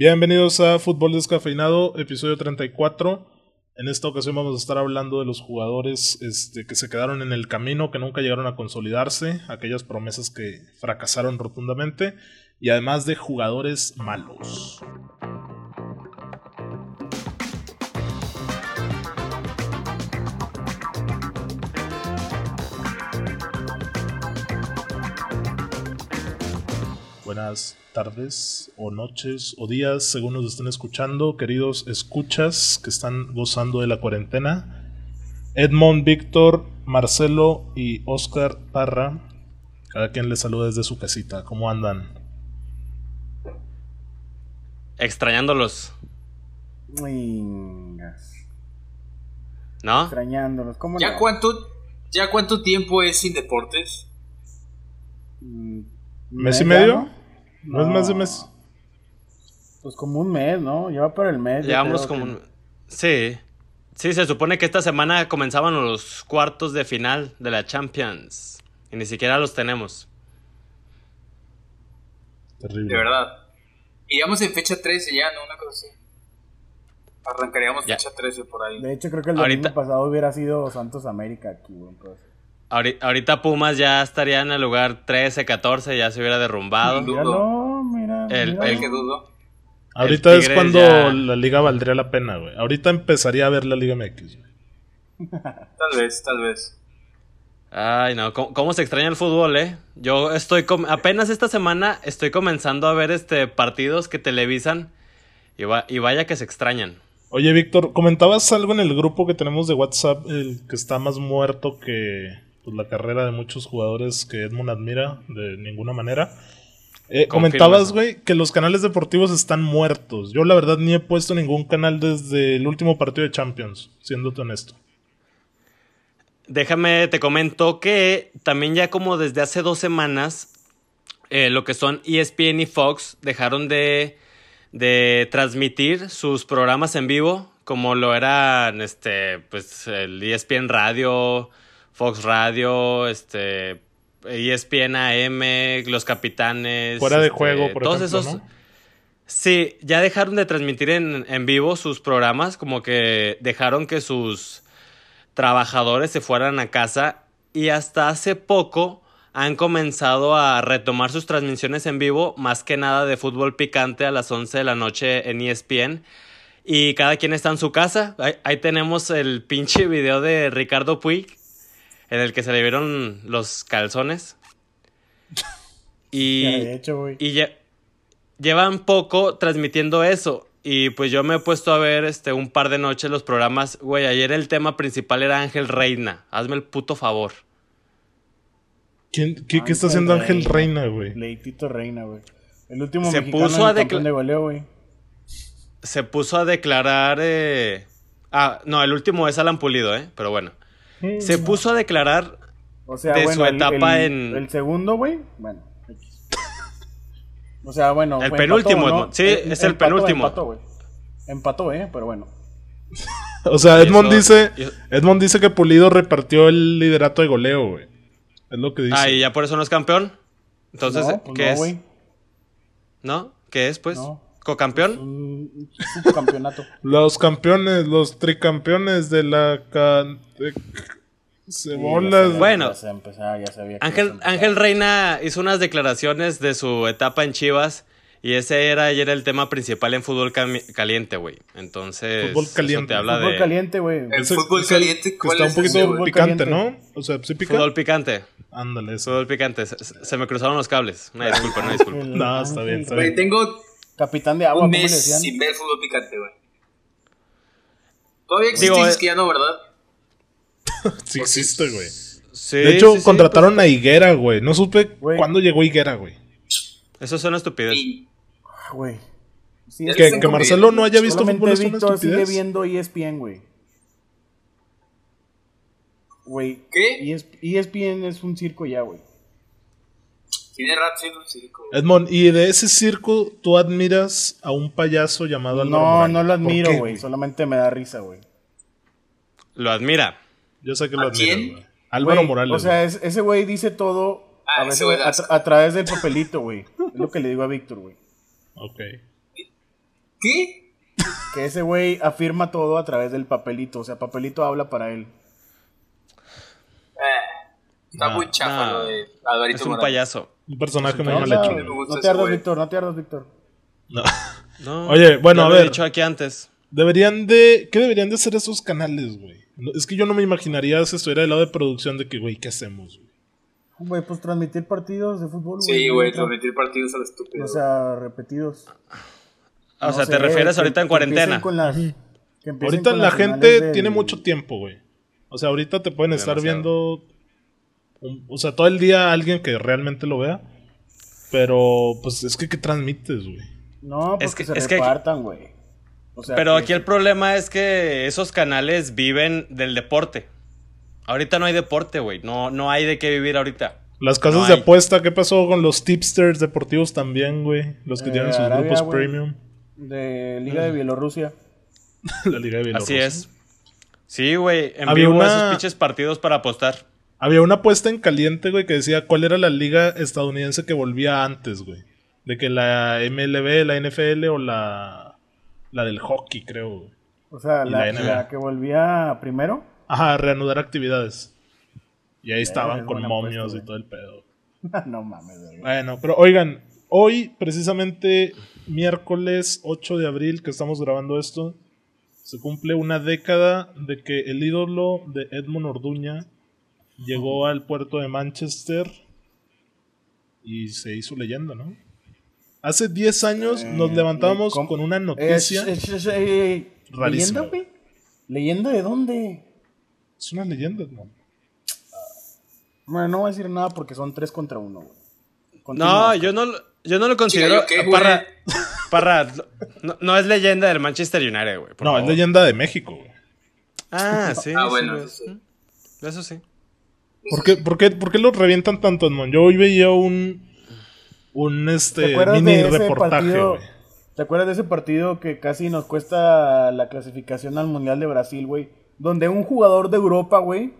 Bienvenidos a Fútbol Descafeinado, episodio 34. En esta ocasión vamos a estar hablando de los jugadores este, que se quedaron en el camino, que nunca llegaron a consolidarse, aquellas promesas que fracasaron rotundamente, y además de jugadores malos. Buenas tardes o noches o días según nos estén escuchando, queridos escuchas que están gozando de la cuarentena. Edmond, Víctor, Marcelo y Oscar Parra, cada quien les saluda desde su casita. ¿Cómo andan? Extrañándolos. ¿No? Extrañándolos. ¿Cómo ¿Ya no? cuánto, ¿Ya cuánto tiempo es sin deportes? Mm, ¿Mes y medio? ¿No es más de mes? Pues como un mes, ¿no? Lleva por el mes. Llevamos como que- un... Sí. Sí, se supone que esta semana comenzaban los cuartos de final de la Champions. Y ni siquiera los tenemos. Terrible. De verdad. Iríamos en fecha 13 ya, ¿no? Una cosa así. Arrancaríamos Ya. fecha 13 por ahí. De hecho, creo que el Ahorita- domingo pasado hubiera sido Santos América aquí, güey. Ahori- Ahorita Pumas ya estaría en el lugar 13, 14, ya se hubiera derrumbado. Míralo, mira. El- que dudo. Ahorita es cuando ya- la liga valdría la pena, güey. Ahorita empezaría a ver la Liga MX. güey. Tal vez, tal vez. Ay, no, ¿cómo, cómo se extraña el fútbol, eh? Yo estoy, com- apenas esta semana estoy comenzando a ver este partidos que televisan y, va- y vaya que se extrañan. Oye, Víctor, comentabas algo en el grupo que tenemos de WhatsApp, el que está más muerto que pues, la carrera de muchos jugadores que Edmund admira de ninguna manera. Eh, comentabas, güey, que los canales deportivos están muertos. Yo la verdad ni he puesto ningún canal desde el último partido de Champions, siéndote honesto. Déjame, te comento que también ya como desde hace dos semanas, eh, lo que son ESPN y Fox dejaron de, de transmitir sus programas en vivo, como lo eran este, pues, el ESPN Radio, Fox Radio, este, ESPN AM, Los Capitanes. Fuera de este, juego, por todos ejemplo, esos. ¿no? Sí, ya dejaron de transmitir en, en vivo sus programas, como que dejaron que sus trabajadores se fueran a casa y hasta hace poco han comenzado a retomar sus transmisiones en vivo, más que nada de fútbol picante a las 11 de la noche en ESPN. Y cada quien está en su casa. Ahí, ahí tenemos el pinche video de Ricardo Puig, en el que se le vieron los calzones. Y, Ya, hecho, güey. y lle- llevan poco transmitiendo eso. Y pues yo me he puesto a ver este un par de noches los programas. Güey, ayer el tema principal era Ángel Reina. Hazme el puto favor. ¿Quién, qué, qué está haciendo Ángel Reina. Reina, güey? Leitito Reina, güey. El último Se mexicano puso a de goleo, güey. Se puso a declarar. eh, Ah, no, el último es Alan Pulido, ¿eh? Pero bueno. Se puso a declarar. O sea, de bueno, su etapa el, en- El segundo, güey, bueno. X. O sea, bueno. El penúltimo, empató, Edmond. Sí, es el empató, penúltimo. Empató, güey. Empató, eh, pero bueno. O sea, Edmond Eso- dice, Edmond dice que Pulido repartió el liderato de goleo, güey. Es lo que dice. Ah, y ya por eso no es campeón. Entonces, no, pues ¿qué no, es? ¿No? ¿Qué es, pues? No. ¿Cocampeón? Subcampeonato. Los campeones, los tricampeones de la can... de- Cebolas. Bueno. Ya se empezaba, ya sabía que Ángel. Ángel Reina hizo unas declaraciones de su etapa en Chivas y ese era ayer el tema principal en fútbol caliente, güey. Entonces, Fútbol eso caliente. te habla Fútbol de caliente, güey. El fútbol caliente, ¿cuál está un poquito ese, picante, caliente. ¿no? O sea, ¿sí pica? fútbol picante. Ándale, eso. Fútbol picante. Se, se me cruzaron los cables. Una disculpa, una disculpa. El No, está bien, está Güey, bien. tengo Capitán de agua, un ¿cómo le mes decían? sin ver fútbol picante, güey. Todavía existe, Digo, dices eh, que ya no, ¿verdad? Sí existe, güey. Sí, De hecho, sí, sí, contrataron a Higuera, güey. No supe cuándo llegó Higuera, güey. eso es una estupidez. Ah, Güey. Sí, es Que, Marcelo no haya visto fútbol es una Víctor sigue estupidez. viendo ESPN, güey. Güey. ¿Qué? ES- ESPN es un circo ya, güey. Tiene rato siendo un circo. güey. Edmond, y de ese circo tú admiras a un payaso llamado No, no lo ¿Por admiro, güey. Solamente me da risa, güey. Lo admira. Yo sé que lo ¿A admiras, quién? güey. Álvaro Güey, Morales. O sea, es- ese güey dice todo Ah, a, veces tra- través del papelito, güey. Es lo que le digo a Víctor, güey. güey. Ok. ¿Qué? Que ese güey afirma todo a través del papelito. O sea, papelito habla para él. Eh, está Nah, muy chafa nah. lo de Alvarito Es un Morales. payaso. Un personaje muy No, mal hecho. no te ardas. Víctor, no te ardas, Víctor. No. No, Oye, bueno, ya a lo he ver. dicho aquí antes. Deberían de. ¿Qué deberían de ser esos canales, güey? No, Es que yo no me imaginaría si estuviera del lado de producción de que, güey, ¿qué hacemos, güey? Güey, pues transmitir partidos de fútbol. Sí, güey, transmitir partidos a lo estúpido. O sea, repetidos. O No sea, sé, te refieres que- ahorita en cuarentena. con las- que empiecen Ahorita con la gente tiene mucho tiempo, güey. O sea, ahorita te pueden estar viendo. Un- o sea, todo el día alguien que realmente lo vea. Pero, pues es que, ¿qué transmites, güey? No, pues Es que, que- se es repartan, güey. O sea, Pero que- aquí el problema es que esos canales viven del deporte. Ahorita no hay deporte, güey. No, no hay de qué vivir ahorita. Las casas No de hay. apuesta, ¿qué pasó con los tipsters deportivos también, güey? Los que Eh, tienen sus Arabia, grupos premium. De Liga de Bielorrusia. La Liga de Bielorrusia. Así es. Sí, güey. En Había vivo una- esos pinches partidos para apostar. Había una apuesta en caliente, güey, que decía cuál era la liga estadounidense que volvía antes, güey. De que la MLB, la NFL o la, la del hockey, creo, güey. O sea, la, la NBA. la que volvía primero. Ajá, reanudar actividades. Y ahí estaban es con momios apuesta, y todo el pedo. no mames, güey. Bueno, pero oigan, hoy, precisamente miércoles 8 de abril que estamos grabando esto, se cumple una década de que el ídolo de Edmund Orduña llegó al puerto de Manchester y se hizo leyenda, ¿no? Hace 10 años Eh, nos levantábamos ¿cómo? con una noticia. es- es- eh, Rarísima. ¿Leyenda, güey? ¿Leyenda de dónde? Es una leyenda, ¿no? Bueno, no voy a decir nada porque son tres contra uno, güey. No, yo no, lo- yo no lo considero. Parra, Parra, no, no es leyenda del Manchester United, güey. No, es leyenda de México, güey. Ah, sí. Ah, sí, bueno, sí. Eso sí. ¿Por qué, por qué- por qué lo revientan tanto, Edmond? Yo hoy veía un. Un ¿Te este mini reportaje, partido? güey. ¿Te acuerdas de ese partido que casi nos cuesta la clasificación al Mundial de Brasil, güey? Donde un jugador de Europa, güey,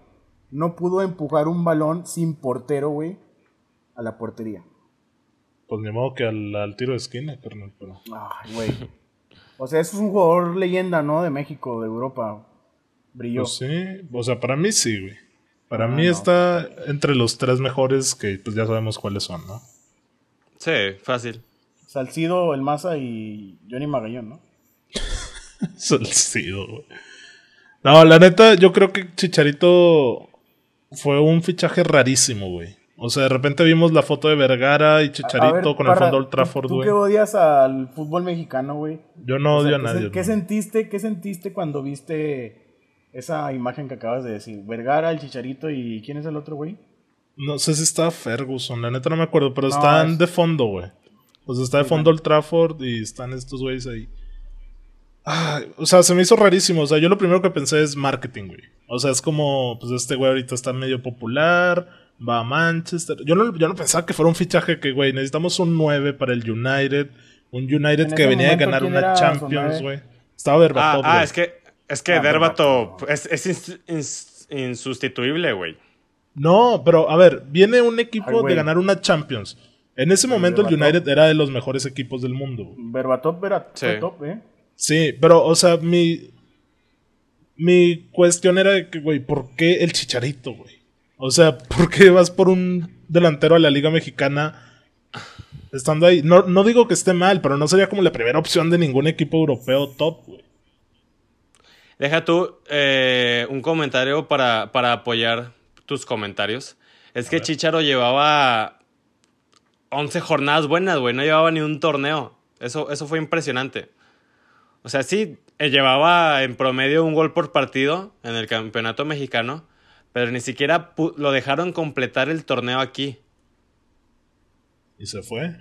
no pudo empujar un balón sin portero, güey, a la portería. Pues ni modo que al, al tiro de esquina, carnal. Pero... Ay, güey. O sea, eso es un jugador leyenda, ¿no? De México, de Europa. Brilló. Pues sí, o sea, para mí sí, güey. Para Ah, mí no. está entre los tres mejores que pues ya sabemos cuáles son, ¿no? Sí, fácil. Salcido, El Maza y Johnny Magallón, ¿no? Salcido, güey. No, la neta, yo creo que Chicharito fue un fichaje rarísimo, güey. O sea, de repente vimos la foto de Vergara y Chicharito ver, con el fondo Old tú- Trafford, Tú güey. que odias al fútbol mexicano, güey. Yo no O sea, odio a ¿qué nadie. ¿Qué güey. sentiste, ¿Qué sentiste cuando viste esa imagen que acabas de decir? Vergara, el Chicharito y ¿quién es el otro, güey? No sé si estaba Ferguson, la neta no me acuerdo, pero No, están es- de fondo, güey. O sea, está de fondo Old Trafford y están estos güeyes ahí. Ay, o sea, se me hizo rarísimo. O sea, yo lo primero que pensé es marketing, güey. O sea, es como, pues este güey ahorita está medio popular, va a Manchester. Yo no, yo no pensaba que fuera un fichaje que, güey, necesitamos un 9 para el United. Un United En que venía de momento, ganar ¿quién una Champions, güey. Estaba Ah, Berbatov, ah, güey. es que, es que Ah, Derbato Berbatov. es, es ins- ins- insustituible, güey. No, pero a ver, viene un equipo Ay, de ganar una Champions. En ese momento el. United era de los mejores equipos del mundo, güey. Berbatov era Sí. top, ¿eh? Sí, pero, o sea, mi. Mi cuestión era de que, güey, ¿por qué el chicharito, güey? O sea, ¿por qué vas por un delantero a la Liga Mexicana estando ahí? No, no digo que esté mal, pero no sería como la primera opción de ningún equipo europeo top, güey. Deja tú eh, un comentario para, para apoyar tus comentarios. Es que Chicharo llevaba 11 jornadas buenas, güey. No llevaba ni un torneo. Eso, eso fue impresionante. O sea, sí, eh, llevaba en promedio un gol por partido en el campeonato mexicano, pero ni siquiera lo dejaron completar el torneo aquí. Y se fue.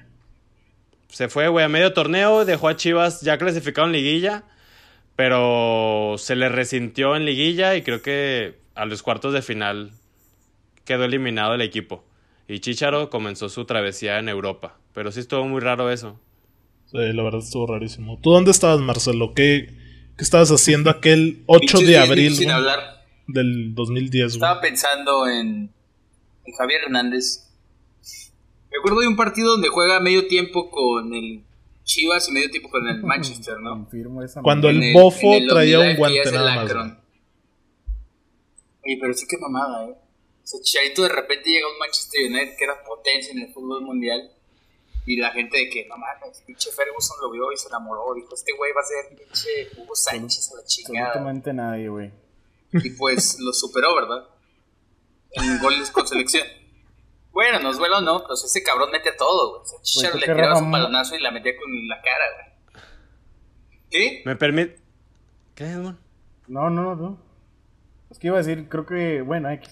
Se fue, güey, a medio torneo, dejó a Chivas ya clasificado en liguilla, pero se le resintió en liguilla y creo que a los cuartos de final quedó eliminado el equipo. Y Chicharo comenzó su travesía en Europa, pero sí estuvo muy raro eso. Sí, la verdad estuvo rarísimo. ¿Tú dónde estabas, Marcelo? ¿Qué, qué estabas haciendo aquel 8 Pinches de abril sin hablar. del 2010, güey? Estaba pensando en, en Javier Hernández. Me acuerdo de un partido donde juega medio tiempo con el Chivas y medio tiempo con el Manchester, ¿no? Confirmo esa Cuando el bofo el traía un guante nada más. Oye, pero sí que mamada, ¿eh? O sea, Chicharito de repente llega a un Manchester United que era potencia en el fútbol mundial. Y la gente de que, no mames, pinche Ferguson lo vio y se enamoró. Dijo, este güey va a ser pinche Hugo Sánchez a la chingada. Absolutamente nadie, güey. Y pues lo superó, ¿verdad? En goles con selección. Bueno, nos duele o no, pues ese cabrón mete todo, güey. O sea, Chicharo le tiraba un balonazo y la metía con la cara, güey. ¿Qué? Me permite. ¿Qué, Edmond? No, no, no. Es que iba a decir, creo que, bueno, X.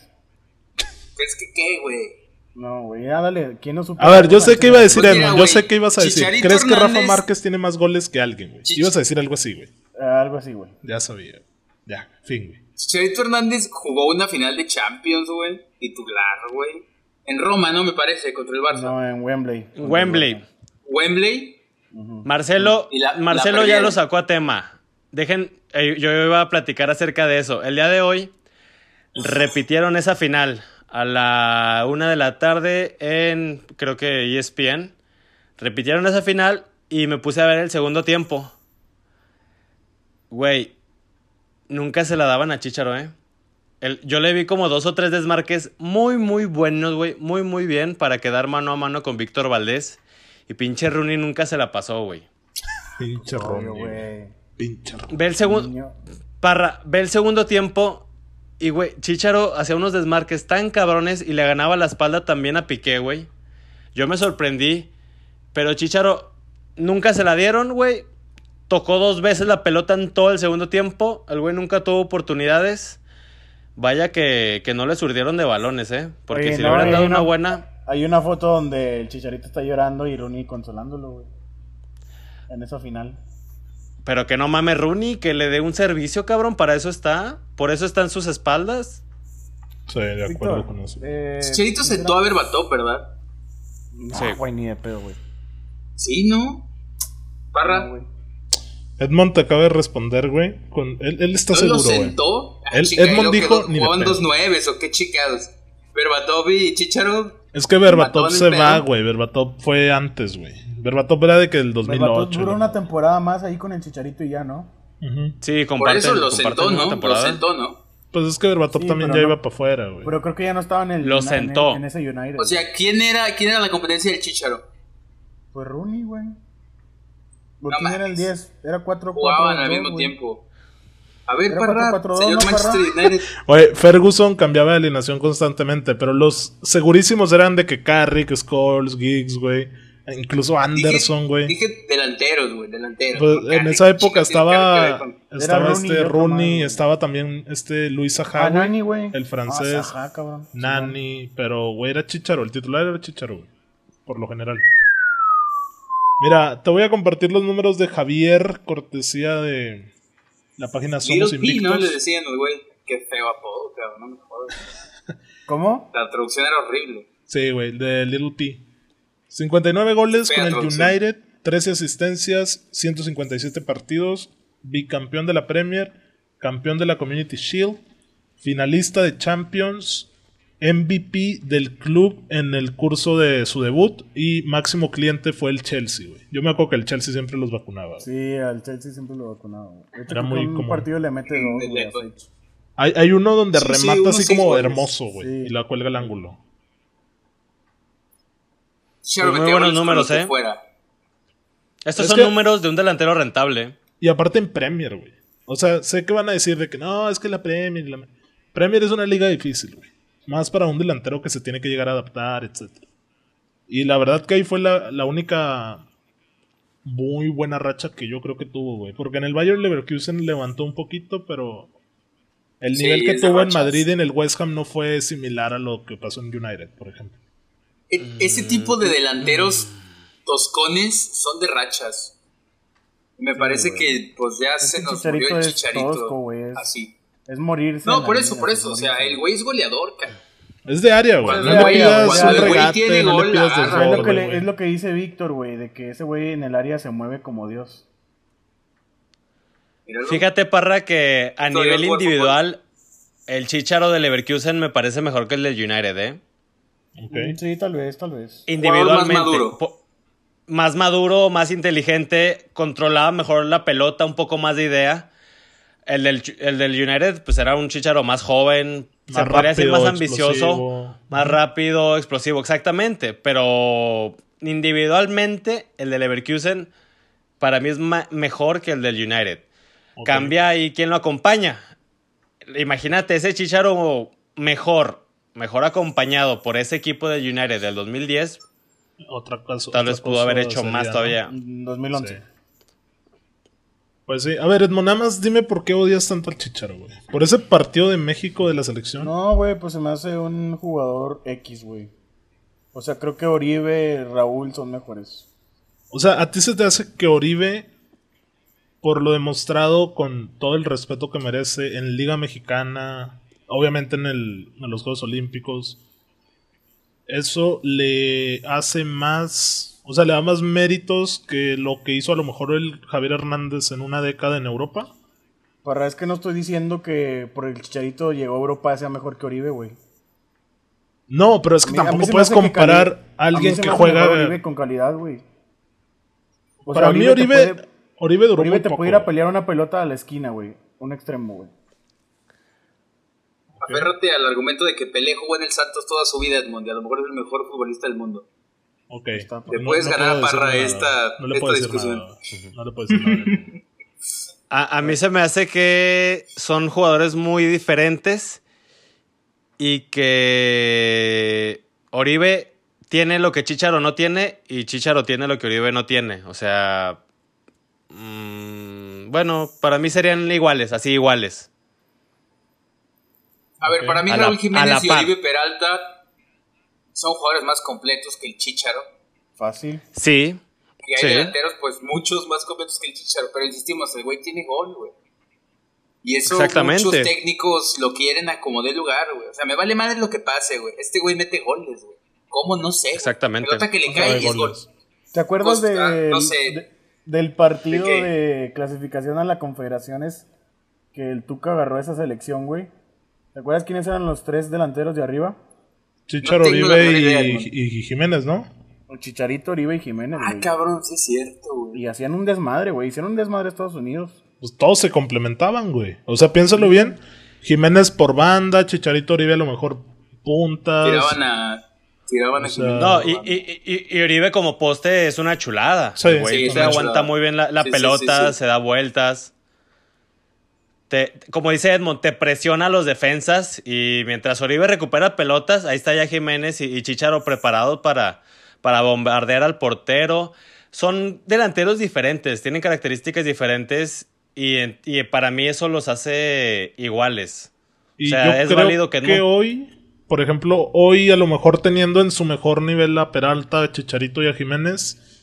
¿Crees que qué, güey? No, güey, ya dale. ¿Quién no supo? A ver, yo sé que iba a decir Pues Edmond, yo sé que ibas a decir. Chicharito ¿Crees que Rafa Márquez tiene más goles que alguien, güey? Chich- Ibas a decir algo así, güey. Ah, Algo así, güey. Ya sabía. Ya, fin, güey. Chicharito Hernández jugó una final de Champions, güey. Titular, güey. En Roma, ¿no? Me parece, contra el Barça. No, en Wembley. Wembley. Wembley. Marcelo, la- Marcelo la ya lo sacó a tema. Dejen, eh, yo iba a platicar acerca de eso. El día de hoy repitieron esa final a la una de la tarde en, creo que ESPN. Repitieron esa final y me puse a ver el segundo tiempo. Güey, nunca se la daban a Chicharo, ¿eh? El- yo le vi como dos o tres desmarques muy, muy buenos, güey. Muy, muy bien para quedar mano a mano con Víctor Valdés. Y pinche Rooney nunca se la pasó, güey. Pinche Ronnie, güey. Pinche Ronnie. Ve el segundo. Parra, ve el segundo tiempo. Y, güey, Chicharo hacía unos desmarques tan cabrones y le ganaba la espalda también a Piqué, güey. Yo me sorprendí. Pero Chicharo nunca se la dieron, güey. Tocó dos veces la pelota en todo el segundo tiempo. El güey nunca tuvo oportunidades. Vaya que, que no le surdieron de balones, ¿eh? Porque Oye, si no, le hubieran hay dado una- una buena. Hay una foto donde el Chicharito está llorando y Rooney consolándolo, güey. En esa final. Pero que no mames Rooney, que le dé un servicio, cabrón. Para eso está. Por eso está en sus espaldas. Sí, de acuerdo con eso. eh, Chicharito sentó a Berbatov, ¿verdad? No, Sí. güey, ni de pedo, güey. Sí, ¿no? Parra. No, güey. Edmond te acaba de responder, güey. Con... Él, él está ¿No seguro, lo güey. Sentó? Ah, Él- chica, y Edmond dijo, quedó- ni de dos nueves o qué chingados. Berbatov y Chicharo. Es que Berbatov se el va, güey. Berbatov fue antes, güey. Berbatov era de que el Berbatov 2008. duró una temporada más ahí con el Chicharito y ya, ¿no? Ujú. Sí, Por comparten, eso lo sentó, ¿no? Lo sentó, ¿no? Pues es que Berbatov Sí, también ya no- iba para afuera, güey. Pero creo que ya no estaba en el. Lo en- sentó. En, ese United. O sea, ¿quién era, quién era la competencia del Chicharo? Pues Rooney, güey. No ¿Quién era el mames. 10? Era 4 4 Jugaban al mismo tiempo. A ver, Era Parra, 4-4-2, señor ¿no, Manchester Parra? United. Oye, Ferguson cambiaba de alineación constantemente, pero los segurísimos eran de que Carrick, Scholes, Giggs, güey. e Incluso Anderson, güey. Dije delanteros, güey, delanteros. Pues, en esa época chicas, estaba, estaba Rooney este Rooney, estaba también este Luis Saha, Ah, güey, Nani, güey. el francés, Ah, cabrón. Nani, pero güey era Chicharo, el titular era Chicharo, güey, por lo general. Mira, te voy a compartir los números de Javier, cortesía de la página Somos Little P, ¿no? Invictos. Le decían al güey. Qué feo apodo, cabrón, no me jodas. ¿Cómo? La traducción era horrible. Sí, güey, de Little P. 59 goles Fea con el traducción. United, 13 asistencias, 157 partidos, bicampeón de la Premier, campeón de la Community Shield, finalista de Champions, MVP del club en el curso de su debut y máximo cliente fue el Chelsea, güey. Yo me acuerdo que el Chelsea siempre los vacunaba. Sí, al Chelsea siempre lo vacunaba. hecho, Era muy un común. partido le mete dos, güey. Hay, hay uno donde Sí, sí, remata así como goles. hermoso, güey, Sí. y la cuelga al ángulo. Pues muy buenos números, ¿eh? Fuera. Estos Es son que- números de un delantero rentable. Y aparte en Premier, güey. O sea, sé que van a decir de que no, es que la Premier. la- Premier es una liga difícil, güey. Más para un delantero que se tiene que llegar a adaptar, etc. Y la verdad que ahí fue la, la única muy buena racha que yo creo que tuvo, güey. Porque en el Bayern Leverkusen levantó un poquito, pero el Sí, nivel que tuvo en. Madrid y en el West Ham no fue similar a lo que pasó en United, por ejemplo. E- ese tipo de delanteros toscones son de rachas. Me parece güey. que pues ya se nos Chicharito murió el chicharito. tosco, güey, es- Así. Es morirse. No, por línea, eso, por es eso. O sea, el güey es goleador, cara. Es de área, güey. Cuando No le pidas un regate, tiene no gol, le pidas agarra, Es lo, que desborde, le- güey. es lo que dice Víctor, güey, de que ese güey en el área se mueve como Dios. Míralo. Fíjate, Parra, que a nivel individual, el Chicharo de Leverkusen me parece mejor que el del United, ¿eh? Mm, Sí, tal vez, tal vez. Individualmente. maduro. Po- más maduro, más inteligente, controlaba mejor la pelota, un poco más de idea. El del, el del United, pues era un chicharo más joven, se Más podría decir más ambicioso, explosivo. más rápido, explosivo, exactamente. Pero individualmente, el del Leverkusen para mí es mejor que el del United. Cambia ahí quién lo acompaña. Imagínate ese chicharo mejor, mejor acompañado por ese equipo del United del 2010, Otra cosa. tal otra vez pudo cosa haber hecho sería, más todavía. En 2011. Sí. Pues sí. A ver, Edmond, nada más dime por qué odias tanto al Chicharo, güey. ¿Por ese partido de México de la selección? No, güey, pues se me hace un jugador X, güey. O sea, creo que Oribe, Raúl son mejores. O sea, ¿a ti se te hace que Oribe, por lo demostrado con todo el respeto que merece en Liga Mexicana, obviamente en, el, en los Juegos Olímpicos, eso le hace más, o sea, le da más méritos que lo que hizo a lo mejor el Javier Hernández en una década en Europa? Para es que no estoy diciendo que por el Chicharito llegó a Europa sea mejor que Oribe, güey. No, pero es que mí- tampoco puedes que comparar cali- a alguien mí se que me hace juega... mejor Oribe con calidad, güey. O sea, Para mí Oribe, puede- Oribe duró Oribe muy te poco, puede ir a pelear una pelota a la esquina, güey. Un extremo, güey. Aférrate al argumento de que Pelé jugó en el Santos toda su vida, Edmond, y a lo mejor es el mejor futbolista del mundo. Ok. Está- Le puedes ganar puedo a Parra decir nada. esta- no le discusión. nada. No le puedo decir nada. A, a mí se me hace que son jugadores muy diferentes y que Oribe tiene lo que Chicharo no tiene y Chicharo tiene lo que Oribe no tiene. O sea, mm, bueno, para mí serían iguales, así iguales. A ver, para mí A Raúl Jiménez y. Oribe Peralta son jugadores más completos que el Chicharo. Fácil. Sí, Y hay Sí. delanteros, pues muchos más completos que el Chicharo. Pero insistimos, el güey tiene gol, güey. Y eso Exactamente. muchos técnicos lo quieren a como de lugar, güey. O sea, me vale madre lo que pase, güey. Este güey mete goles, güey. ¿Cómo? No sé. Exactamente. Pelota que le No cae sabe y es gol. goles. ¿Te acuerdas Costa, del- no sé. de- del partido ¿De de, clasificación a la Confederaciones que el Tuca agarró esa selección, güey? ¿Te acuerdas quiénes eran los tres delanteros de arriba? Chicharo, No Oribe idea, y, Jiménez, ¿no? El Chicharito, Oribe y Jiménez, Ah, güey. cabrón, sí es cierto, güey. Y hacían un desmadre, güey. Hicieron un desmadre a Estados Unidos. Pues todos se complementaban, güey. O sea, piénsalo bien. Jiménez por banda, Chicharito Oribe a lo mejor puntas. Tiraban a. Tiraban a O sea, Jiménez. No, y, y- y- y Oribe como poste es una chulada. Sí. Güey Sí, es se una aguanta chulada. muy bien la, la Sí, sí, pelota, sí, sí. se da vueltas. Te- como dice Edmond, te presiona a los defensas y mientras Oribe recupera pelotas, ahí está ya Jiménez y, y Chicharo preparados para, para bombardear al portero. Son delanteros diferentes, tienen características diferentes y, y para mí eso los hace iguales. Y o sea, yo es creo válido que no. hoy, por ejemplo, hoy a lo mejor teniendo en su mejor nivel a Peralta, a Chicharito y a Jiménez,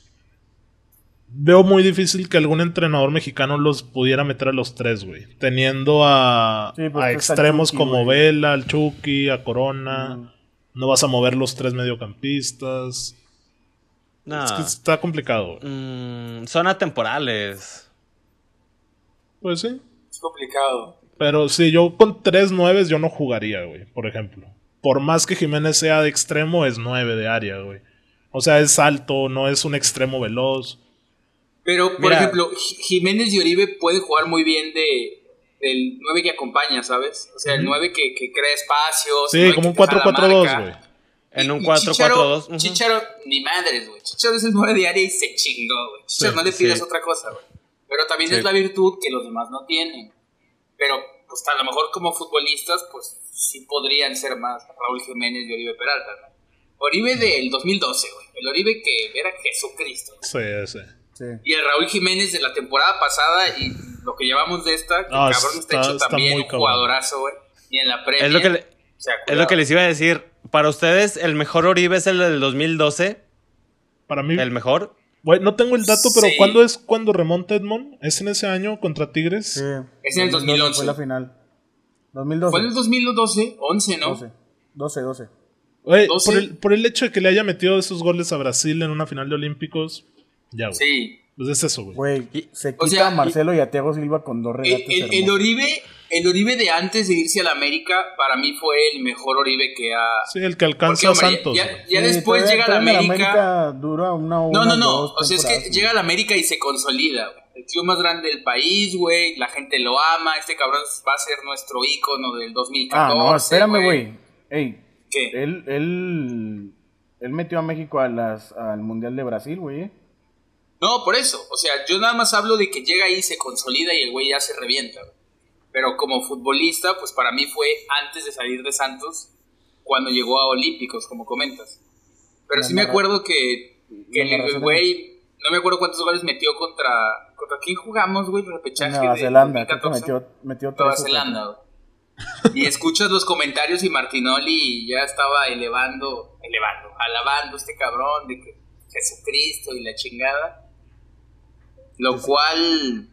veo muy difícil que algún entrenador mexicano los pudiera meter a los tres, güey. Teniendo a, Sí, pues a extremos Chucky, como güey. Vela, al Chucky, a Corona. Mm. No vas a mover los tres mediocampistas. No. Es que está complicado, güey. Mm, son atemporales. Pues sí. Es complicado. Pero si yo con tres nueves yo no jugaría, güey, por ejemplo. Por más que Jiménez sea de extremo, es nueve de área, güey. O sea, es alto, no es un extremo veloz. Pero, por Mira. ejemplo, Ji- Jiménez y Oribe pueden jugar muy bien de del 9 que acompaña, ¿sabes? O sea, el 9 que, que crea espacios. Sí, como un que te jala 4-4-2, marca. güey. En un y 4-4-2. Chicharo- ujú. Chicharo, ni madres, güey. Chicharo es el 9 de área y se chingó, güey. Chicharo Sí, no le pides sí. otra cosa, güey. Pero también Sí. es la virtud que los demás no tienen. Pero, pues a lo mejor como futbolistas, pues sí podrían ser más Raúl Jiménez y Oribe Peralta, ¿no? Oribe del 2012, güey. El Oribe que era Jesucristo. Sí, sí. Sí. Y el Raúl Jiménez de la temporada pasada y lo que llevamos de esta, que Ah, cabrón está, está- hecho está también muy un cabrón. jugadorazo, güey. Y en la Premier. Es lo que le- o sea, Es lo que les iba a decir. Para ustedes, ¿el mejor Oribe es el del 2012? Para mí, ¿El mejor? güey, no tengo el dato, pero Sí. ¿cuándo es cuando remonta Edmond? ¿Es en ese año contra Tigres? Sí. Es en el 2011. Fue la final. 2012. ¿Fue en el 2012? 11, ¿no? 12. 12, 12. Güey, 12. por el, por el hecho de que le haya metido esos goles a Brasil en una final de Olímpicos, ya, güey. Sí. Pues es eso, güey. Se o quita sea, a Marcelo y a Thiago Silva con dos El, regates el-. Oribe, el Oribe de antes de irse a la América, para mí fue el mejor Oribe que ha. Sí, el que alcanza Porque, a Santos. ya- güey. ya Sí, después todavía- llega a la en América. dura una No, una, no, no. dos O sea, es que llega a la América y se consolida. güey. El club más grande del país, güey. La gente lo ama. Este cabrón va a ser nuestro ícono del 2014. Ah, no, espérame, güey. Ey, ¿Qué? él, él, él metió a México a las, al Mundial de Brasil, güey. No, por eso. O sea, yo nada más hablo de que llega ahí, se consolida y el güey ya se revienta. Pero como futbolista, pues para mí fue antes de salir de Santos, cuando llegó a Olímpicos, como comentas. Pero La sí me acuerdo que, el güey, no me acuerdo cuántos goles metió contra... ¿Contra quién jugamos, güey? Repechaje Nueva Zelanda, creo que 2014. metió, metió tres Nueva. Zelanda, güey. Y escuchas los comentarios y Martinoli ya estaba elevando, elevando, alabando a este cabrón de que Jesucristo y la chingada. Lo cual,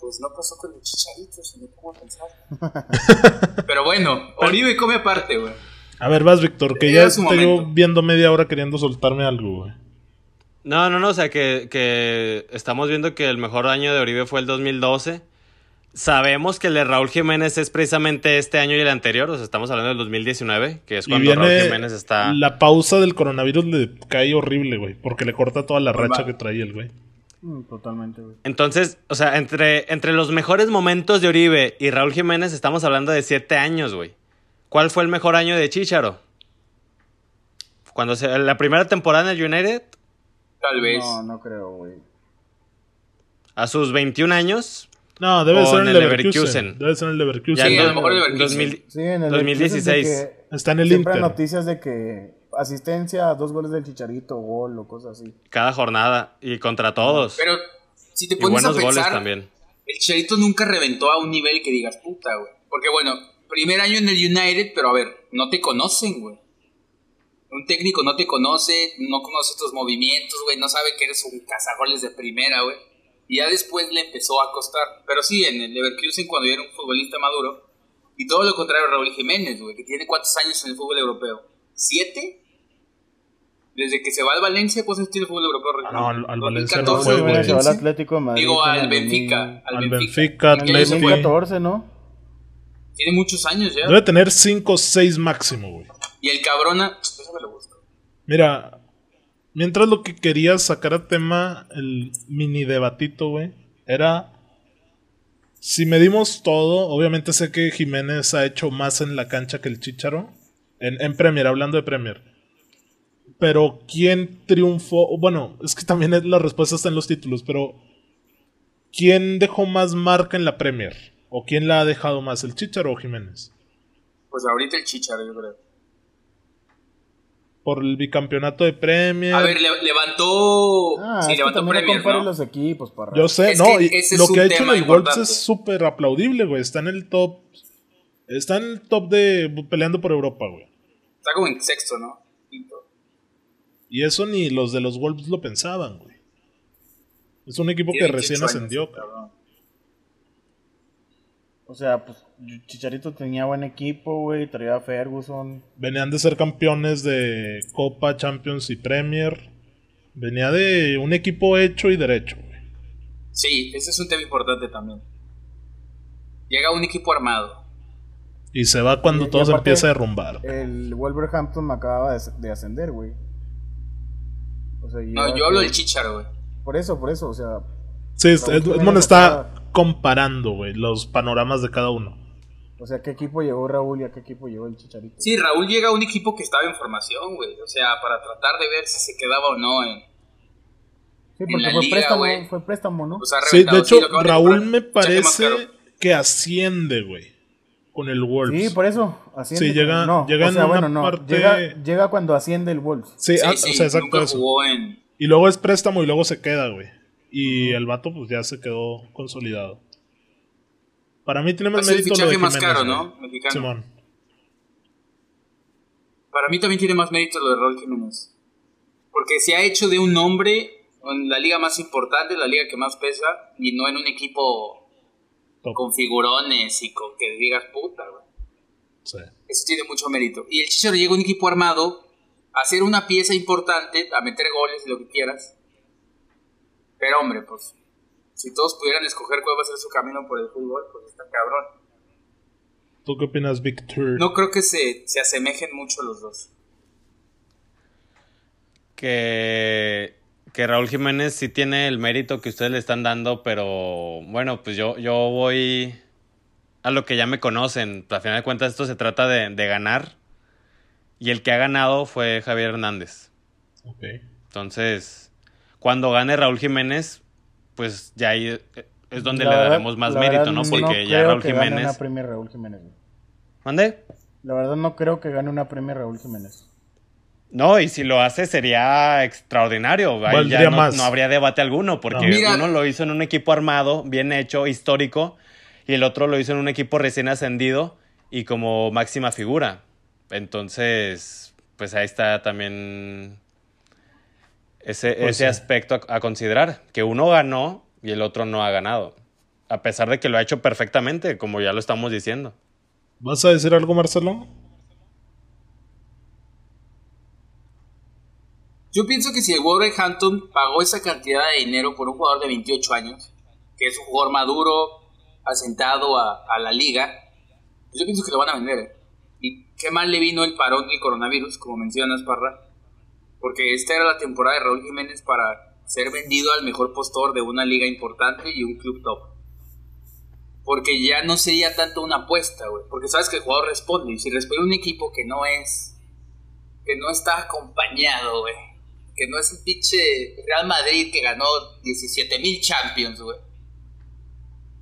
pues no pasó con el chicharito, si me pongo a pensar. Pero bueno, Oribe come aparte, güey. A ver, vas, Víctor, que ya estoy viendo media hora queriendo soltarme algo, güey. No, no, no, o sea que, que estamos viendo que el mejor año de Oribe fue el 2012. Sabemos que el de Raúl Jiménez es precisamente este año y el anterior, o sea, estamos hablando del 2019, que es Y cuando Raúl Jiménez está... la pausa del coronavirus le cae horrible, güey, porque le corta toda la racha Va. que traía el güey. Mm, totalmente, güey. Entonces, o sea, entre, entre los mejores momentos de Oribe y Raúl Jiménez estamos hablando de siete años, güey. ¿Cuál fue el mejor año de Chicharo? Cuando se, la primera temporada en el United, Tal vez. No, no creo, güey. a sus 21 años, No, debe ser en el el Leverkusen. Leverkusen. Debe ser el Leverkusen. ya Sí, en lo mejor el Leverkusen. 2000 Sí, en el 2016. Leverkusen de que Está en el siempre hay Inter. noticias de que asistencia, dos goles del Chicharito, gol o cosas así. cada jornada y contra todos. Pero si te y pones a buenos goles también. el Chicharito nunca reventó a un nivel que digas puta, güey. Porque bueno, primer año en el United, pero a ver, no te conocen, güey. Un técnico no te conoce, no conoce tus movimientos, güey, no sabe que eres un cazagoles de primera, güey. Y ya después le empezó a costar. Pero sí, en el Leverkusen cuando ya era un futbolista maduro. Y todo lo contrario a Raúl Jiménez, güey, que tiene cuántos años en el fútbol europeo. ¿Siete? Desde que se va al Valencia, pues tiene el fútbol europeo. No, al- al Valencia no 2014, fue, Sí, güey. güey, se va al 15. Atlético de Madrid. Digo, al Benfica. 2000, Al, Al Benfica. Benfica, En el Atleti. 2014, ¿no? Tiene muchos años ya. Debe tener 5 o 6 máximo, güey. Y el cabrona, eso me lo busco. Mira, mientras lo que quería sacar a tema, el mini debatito, güey, era... Si medimos todo, obviamente sé que Jiménez ha hecho más en la cancha que el Chicharo. En, en Premier, hablando de Premier. Pero ¿quién triunfó? Bueno, es que también es- la respuesta está en los títulos, pero ¿quién dejó más marca en la Premier? ¿O quién la ha dejado más, el Chicharo o Jiménez? Pues ahorita el Chicharo, yo creo. Por el bicampeonato de Premier. A ver, le- levantó. Ah, sí, es que levantó Premier, ¿no? los equipos, parra. Yo sé, Es no, que y lo que ha hecho en el es súper aplaudible, güey. Está en el top. Está en el top de peleando por Europa, güey. Está como en sexto, ¿no? Y eso ni los de los Wolves lo pensaban, güey. Es un equipo que recién 18 años, ascendió, cabrón. cabrón. O sea, pues Chicharito tenía buen equipo, güey. Traía a Ferguson. Venían de ser campeones de Copa, Champions y Premier. Venía de un equipo hecho y derecho, güey. Sí, ese es un tema importante también. Llega un equipo armado. Y se va cuando Y- y todo se empieza a derrumbar. El Wolverhampton me acababa de, de ascender, güey. O sea, No, yo hablo del Chicharo, güey. Por eso, por eso, o sea. Sí, es- Edmond está comparando, güey, los panoramas de cada uno. O sea, ¿qué equipo llegó Raúl y a qué equipo llegó el Chicharito? Sí, Raúl llega a un equipo que estaba en formación, güey. O sea, para tratar de ver si se quedaba o no en. Sí, en porque la fue liga, préstamo, fue préstamo, ¿no? Sí, de hecho, Raúl me parece que asciende, güey, con el Wolves. Sí, por eso. Asciende, Sí, llega- no, llega o en sea, una bueno, no. parte- Llega, llega cuando asciende el Wolves. Sí, Sí, ah, sí, o sea, exacto nunca eso. en. Y luego es préstamo y luego se queda, güey. Y el vato, pues ya se quedó consolidado. Para mí tiene más Es el mérito lo de fichaje más Jiménez, caro. ¿no? Mexicano. Simón. Para mí también tiene más mérito lo de Raúl Jiménez. Porque se ha hecho de un nombre en la liga más importante, la liga que más pesa, y no en un equipo Top. con figurones y con que digas puta, güey. Sí. Eso tiene mucho mérito. Y el Chicharo llega a un equipo armado a hacer una pieza importante, a meter goles y lo que quieras. Pero hombre, pues, si todos pudieran escoger cuál va a ser su camino por el fútbol, pues está cabrón. ¿Tú qué opinas, Victor? No creo que se, se asemejen mucho los dos. Que, que Raúl Jiménez sí tiene el mérito que ustedes le están dando, pero bueno, pues yo, yo voy a lo que ya me conocen. A final de cuentas, esto se trata de, de ganar. Y el que ha ganado fue Javier Hernández. Ok. Entonces, cuando gane Raúl Jiménez, pues ya ahí es donde La le verdad- daremos más mérito, ¿no? Porque ya creo Raúl que gane Jiménez. una Premier Raúl Jiménez. ¿Mande? La verdad no creo que gane una Premier Raúl Jiménez. No, y si lo hace sería extraordinario. Ahí ya no, más. no habría debate alguno, porque. Mira- uno lo hizo en un equipo armado, bien hecho, histórico, y el otro lo hizo en un equipo recién ascendido y como máxima figura. Entonces, pues ahí está también ese, Pues ese sí. aspecto a, a considerar, que uno ganó y el otro no ha ganado. A pesar de que lo ha hecho perfectamente, como ya lo estamos diciendo. ¿Vas a decir algo, Marcelo? Yo pienso que si el Wolverhampton pagó esa cantidad de dinero por un jugador de 28 años, que es un jugador maduro, asentado a, la liga, yo pienso que lo van a vender. ¿eh? Y qué mal le vino el parón del coronavirus, como mencionas, Parra, porque esta era la temporada de Raúl Jiménez para ser vendido al mejor postor de una liga importante y un club top. Porque ya no sería tanto una apuesta, güey. Porque sabes que el jugador responde. Y si responde un equipo que no es. que no está acompañado, güey. Que no es el pinche Real Madrid que ganó 17 mil Champions, güey.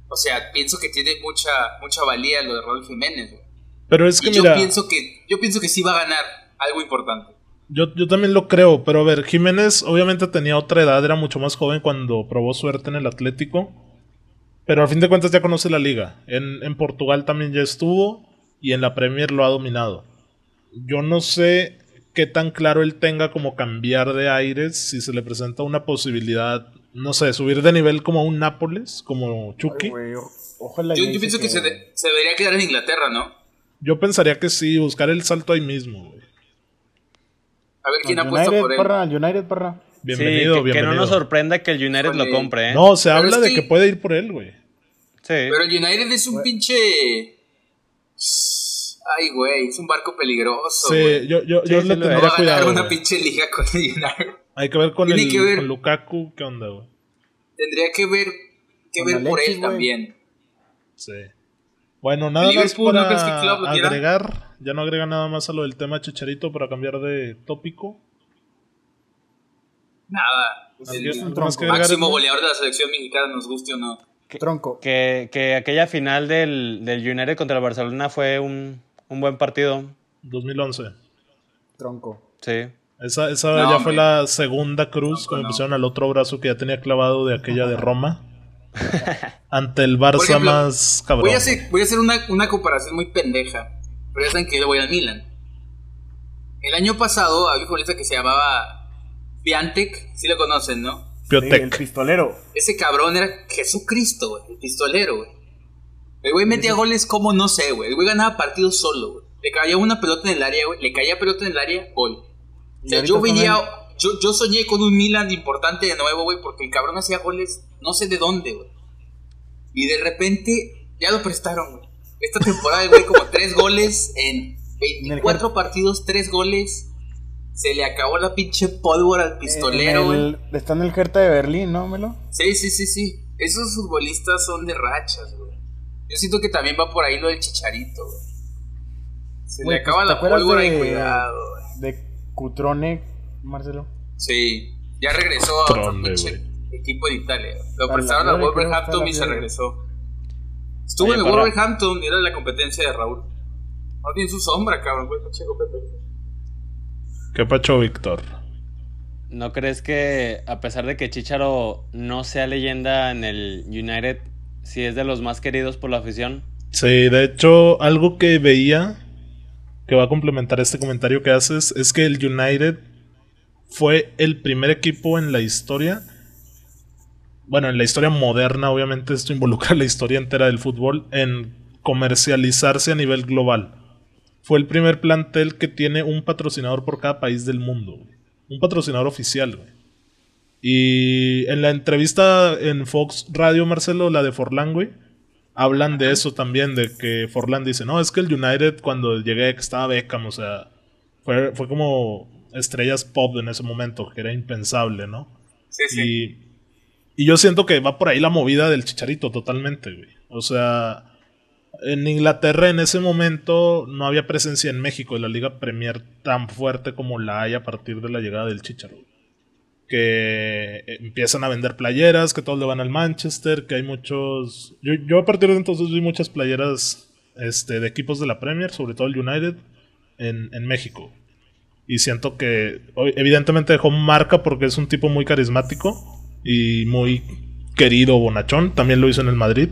O sea, pienso que tiene mucha, mucha valía lo de Raúl Jiménez, güey. Pero es que Y yo mira, pienso que, yo pienso que sí va a ganar algo importante. yo, yo también lo creo, pero a ver, Jiménez obviamente tenía otra edad, era mucho más joven cuando probó suerte en el Atlético, pero al fin de cuentas ya conoce la liga. En, en Portugal también ya estuvo y en la Premier lo ha dominado. Yo no sé qué tan claro él tenga como cambiar de aires si se le presenta una posibilidad, no sé, subir de nivel como a un Nápoles, como Chucky. Ay, o- ojalá Yo, pienso que se, de- se debería quedar en Inglaterra, ¿no? Yo pensaría que sí, buscar el salto ahí mismo. güey. A ver quién Al apuesta United, por él. Parra, al United, parra. Bienvenido, sí, que, que bienvenido. no nos sorprenda que el United lo compre, ¿eh? No, se Pero habla de que- que puede ir por él, güey. Sí. Pero el United es un pinche. Ay, güey, es un barco peligroso. Sí, güey. yo, yo, Sí, yo sí le No tendría va a ganar cuidado. una güey. pinche liga con el United. Hay que ver con, Tiene el, que ver. con Lukaku, ¿qué onda, güey? Tendría que ver, que Con ver por él güey. también. Sí. Bueno, nada ¿El más no crees que para Klopp lo quiera? agregar. Ya no agrega nada más a lo del tema Chicharito para cambiar de tópico. Nada. ¿Algo- El que agregar, máximo goleador de la selección mexicana, nos guste o no. Tronco. Que, que aquella final del, del United contra el Barcelona fue un, un buen partido. 2011. Tronco. Sí. Esa, esa No, ya hombre. fue la segunda cruz No, que me no. pusieron al otro brazo que ya tenía clavado de aquella de Roma. Ante el Barça ejemplo, más cabrón. Voy a hacer, voy a hacer una, una comparación muy pendeja. Pero ya saben que yo le voy al Milan. El año pasado había un futbolista que se llamaba Piantek, si lo conocen, ¿no? Sí, el Piotek. pistolero. Ese cabrón era Jesucristo, güey, el pistolero, güey. El güey metía goles como no sé, güey. El güey ganaba partidos solo, güey. Le caía una pelota en el área, güey. Le caía pelota en el área, gol. O sea, yo también- yo, yo soñé con un Milan importante de nuevo, güey, porque el cabrón hacía goles no sé de dónde, güey. Y de repente ya lo prestaron, güey. Esta temporada, güey, como tres goles en 24 partidos, tres goles. Se le acabó la pinche pólvora al pistolero, En güey. Está en el Hertha de Berlín, ¿no, Melo? Sí, sí, sí, sí. Esos futbolistas son de rachas, güey. Yo siento que también va por ahí lo del chicharito, güey. Se Güey, le acaba pues, ¿te la pólvora de- y cuidado, güey. De Cutrone, Marcelo. Sí, ya regresó a otro equipo de Italia. Lo prestaron a Fiore, creo, Wolverhampton y se regresó. Estuvo Oye, en el. Wolverhampton y era la competencia de Raúl. No tiene su sombra, cabrón, güey, competencia. ¿Qué pacho, Víctor? ¿No crees que a pesar de que Chicharo no sea leyenda en el United, sí es de los más queridos por la afición? Sí, de hecho, algo que veía que va a complementar este comentario que haces es que el United fue el primer equipo en la historia. Bueno, en la historia moderna, obviamente esto involucra la historia entera del fútbol, en comercializarse a nivel global. Fue el primer plantel que tiene un patrocinador por cada país del mundo. Un patrocinador oficial, güey. Y en la entrevista en Fox Radio, Marcelo, la de Forlán, güey, hablan de eso también, de que Forlán dice, no, es que el United cuando llegué estaba Beckham, o sea, fue, fue como estrellas pop en ese momento, que era impensable, ¿no? Sí, sí. Y, y yo siento que va por ahí la movida del chicharito totalmente, güey. O sea, en Inglaterra en ese momento no había presencia en México de la Liga Premier tan fuerte como la hay a partir de la llegada del Chicharo. Que empiezan a vender playeras, que todos le van al Manchester, que hay muchos... Yo, yo a partir de entonces vi muchas playeras este, de equipos de la Premier, sobre todo el United, en, en México. Y siento que evidentemente dejó marca porque es un tipo muy carismático y muy querido, bonachón. También lo hizo en el Madrid.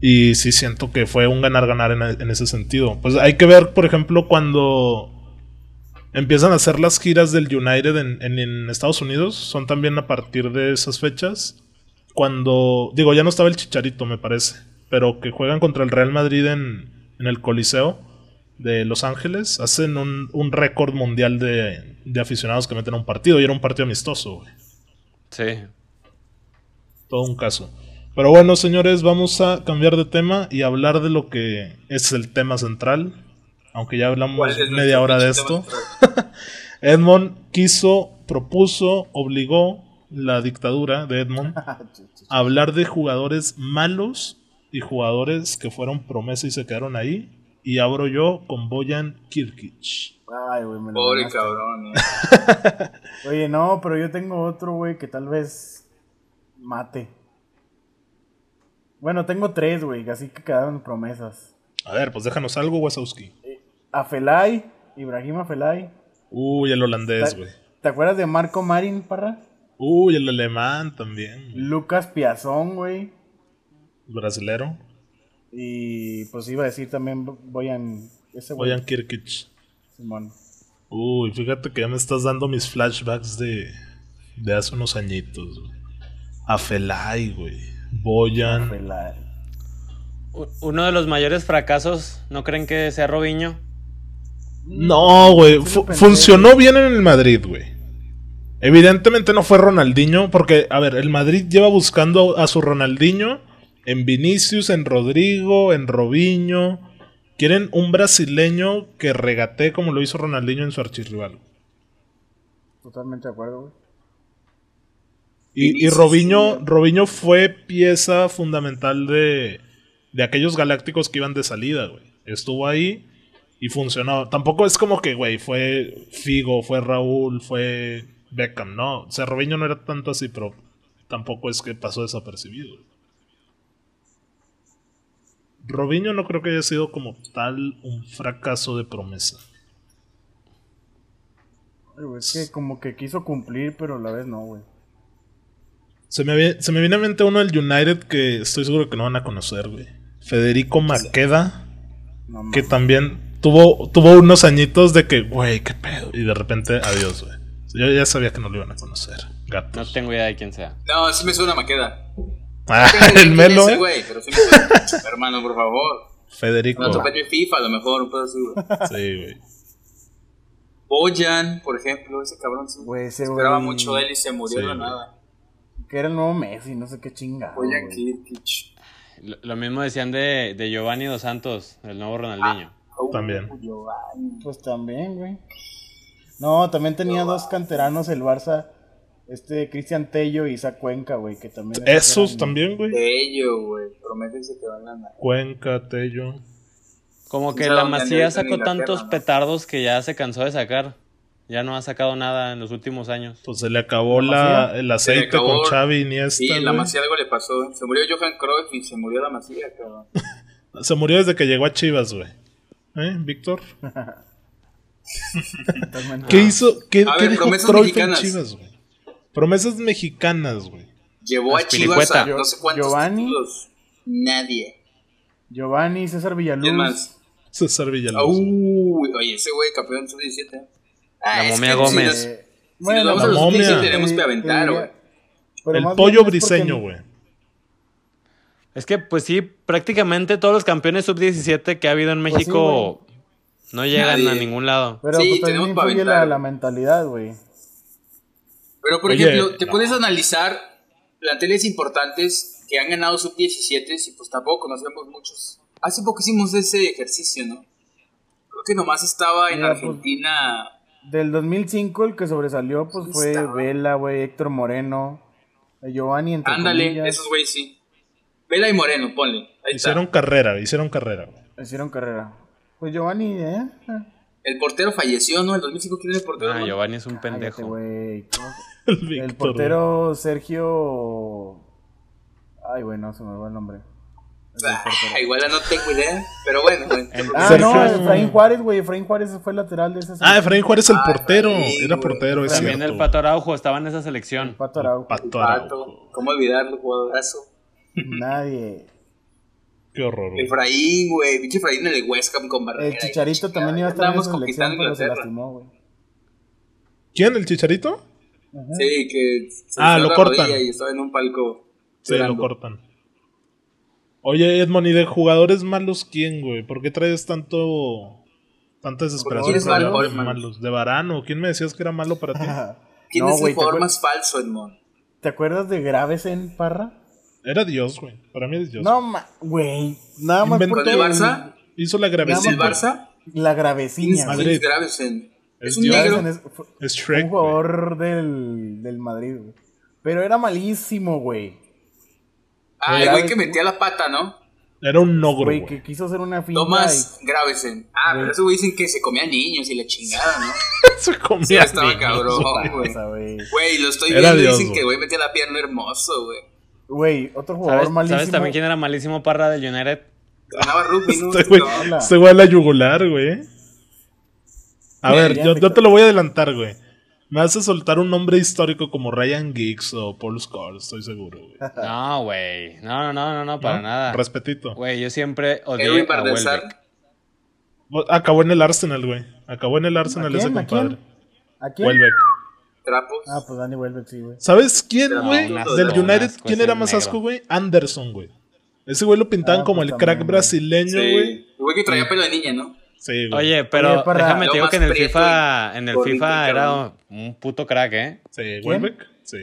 Y sí siento que fue un ganar-ganar en ese sentido. Pues hay que ver, por ejemplo, cuando empiezan a hacer las giras del United en, en- en Estados Unidos. Son también a partir de esas fechas. Cuando, digo, ya no estaba el Chicharito, me parece. Pero que juegan contra el Real Madrid en, en el Coliseo de Los Ángeles. Hacen un, un récord mundial de, de aficionados que meten a un partido. Y era un partido amistoso, güey. Sí. Todo un caso. Pero bueno, señores, vamos a cambiar de tema y hablar de lo que es el tema central. Aunque ya hablamos ¿Cuál es nuestro media hora de esto. Edmond quiso, propuso, obligó la dictadura de Edmond a hablar de jugadores malos y jugadores que fueron promesa y se quedaron ahí. Y abro yo con Boyan Kirkic. Ay, güey, me lo Pobre ganaste. cabrón, eh. Oye, no, pero yo tengo otro, güey, que tal vez mate. Bueno, tengo tres, güey, así que quedaron promesas. A ver, pues déjanos algo, Wazowski. Afelay, Ibrahim Afelay. Uy, el holandés, güey. ¿Te acuerdas de Marco Marin, parra? Uy, el alemán también. Lucas Piazón, güey. Brasilero. Y pues iba a decir también Boyan. Ese. Boyan Kirkic. Simón. Uy, fíjate que ya me estás dando mis flashbacks de, de hace unos añitos. güey. Afelay, güey. Boyan. Afelay. Uno de los mayores fracasos, ¿no creen que sea Robinho? No, güey. Sí funcionó bien en el Madrid, güey. Evidentemente no fue Ronaldinho, porque, a ver, el Madrid lleva buscando a su Ronaldinho en Vinicius, en Rodrigo, en Robinho. Quieren un brasileño que regatee como lo hizo Ronaldinho en su archirrival. Totalmente de acuerdo, güey. Y, y Robinho. Robinho fue pieza fundamental de, de aquellos galácticos que iban de salida, güey. Estuvo ahí y funcionó. Tampoco es como que, güey, fue Figo, fue Raúl, fue Beckham, no. O sea, Robinho no era tanto así, pero tampoco es que pasó desapercibido. Robinho no creo que haya sido como tal un fracaso de promesa. Es que como que quiso cumplir, pero a la vez no, güey. Se me, vi- se me viene a mente uno del United que estoy seguro que no van a conocer, güey. Federico Maqueda, No que también tuvo, tuvo unos añitos de que, güey, qué pedo. Y de repente, adiós, güey. Yo ya sabía que no lo iban a conocer. No Gatos. tengo idea de quién sea. No, sí me suena Maqueda. Ah, el Melo, es ese eh. güey, pero sí me suena. Hermano, por favor. Federico. No tope FIFA, a lo mejor, no puedo decir, güey. Sí, güey. Boyan, por ejemplo, ese cabrón sí. Güey, ese Esperaba mucho de él y se murió Sí, de nada. Que era el nuevo Messi, no sé qué chingado. Boyan. Kirkic. Lo, lo mismo decían de, de Giovanni Dos Santos, el nuevo Ronaldinho. También. Giovanni. Pues también, güey. No, también tenía dos canteranos el Barça. Este Cristian Tello y Isaac Cuenca, güey, que también. Esos también, güey. De ello, güey. Prométense que van a ganar. Cuenca, Tello. Como que la Masía sacó tantos ¿no? petardos que ya se cansó de sacar. Ya no ha sacado nada en los últimos años. Pues se le acabó ¿La el aceite acabó- con Xavi y Iniesta. Sí, en la. Masía algo le pasó. Se murió Johan Cruyff y se murió la Masía, cabrón. Se murió desde que llegó a Chivas, güey. ¿Eh, Víctor? ¿Qué hizo? ¿Qué, qué ver, dijo en mexicanas. Chivas, güey? Promesas mexicanas, güey. Llevó a Chivas Aspilicueta. a no sé cuántos Giovanni. títulos. Nadie. Giovanni, César Villaluz. ¿Quién más? César Villaluz. Uy, oye, ese güey campeón sub-17. La es momia que Gómez. Si nos, Eh, si nos vamos la a los momia. sub-17 tenemos te- que aventar, diría- güey. pero el pollo briseño, güey. Es que, pues sí, prácticamente todos los campeones sub-17 que ha habido en Pues sí, México no llegan Nadie. a ningún lado. Pero Sí, pues, también tenemos para influye la, la mentalidad, güey. Pero, por Oye, ejemplo, te no. puedes analizar planteles importantes que han ganado sub-17 y pues tampoco conocemos muchos. Hace poco hicimos ese ejercicio, ¿no? Creo que nomás estaba en Mira, pues, Argentina. Del 2005 el que sobresalió pues ¿Quién fue estaba? Vela, güey, Héctor Moreno, eh, Giovanni entre Ándale, comillas. esos güeyes sí. Vela y Moreno, ponle. Ahí Hicieron está. carrera, hicieron carrera. güey. Hicieron carrera. Pues Giovanni, ¿eh? El portero falleció, ¿no? El 2005, ¿quién es el portero? Ah, no? Giovanni es un Cállate, pendejo. güey. ¿Cómo El, Víctor, El portero Sergio... Ay, güey, no se me va el nombre. El Ah, igual no tengo idea, pero bueno, bueno. El- Ah, Sergio- no, Efraín Juárez, güey. Efraín Juárez fue lateral de esa Ah, Efraín Juárez el Ah, portero. Era portero, es También cierto. el Pato Araujo estaba en esa selección. Pato Araujo. Pato Pato, Araujo. ¿cómo olvidarlo, jugadorazo? Nadie. Qué horror. güey. Efraín, güey, pinche Efraín en el West Ham con Barrera. El Chicharito y también iba a estar en selección, conquistando pero se lastimó, güey. ¿Quién? ¿El chicharito? Sí, que se Ah, lo la cortan. Y estaba en un palco. Sí, lo cortan. Oye, Edmond, ¿y de jugadores malos quién, güey? ¿Por qué traes tanto. tanta desesperación ¿Quién es por malo, malos? ¿De Varano? ¿Quién me decías que era malo para ti? ¿Quién No, es el ¿te jugador más falso, Edmond? ¿Te acuerdas de Gravesen, Parra? Era Dios, güey. Para mí es Dios. No, ma- güey. Nada más Inventó- por ¿Con el Barça? Hizo la ¿Es gravecita. el Barça? La ¿Quién graveciña. es güey. Madrid. Gravesen? Es Es un Dios. negro. Es- Es un Shrek. güey. jugador del, del Madrid, güey. Pero era malísimo, güey. Ah, el güey que metía la pata, ¿no? Era un ogro, Güey, que quiso hacer una finta. Tomás Gravesen. Ah, Güey. pero ese güey dicen que se comía niños y la chingada, ¿no? Se comía Sí, estaba niños, cabrón, güey. y- güey. Lo estoy Era viendo y Dios, dicen güey. que güey metía la pierna hermoso, güey. Güey, otro jugador ¿Sabes, malísimo. ¿Sabes también quién era malísimo Parra del United? Ganaba rugby, ¿no? Este este güey a la yugular, güey. A ver, yo, te lo voy a adelantar, güey. Me hace soltar un nombre histórico como Ryan Giggs o Paul Scholes, estoy seguro, güey. No, güey. No, no, no, no, no, para ¿No? nada. Respetito. Güey, yo siempre odié a. Welbeck. Acabó en el Arsenal, güey. Acabó en el Arsenal ¿A ese? ¿A compadre. ¿A quién? Welbeck. Trapos. Ah, pues Dani Welbeck, sí, güey. ¿Sabes quién, güey? Del un United, asco ¿quién era más negro. asco, güey? Anderson, güey. Ese güey lo pintaban Ah, como pues el crack también, brasileño, güey. Sí. El güey que traía pelo de niña, ¿no? Sí, güey. Oye, pero Oye, déjame te digo que en el FIFA, en el FIFA era cabrón. un puto crack, ¿eh? Sí, Welbeck, sí.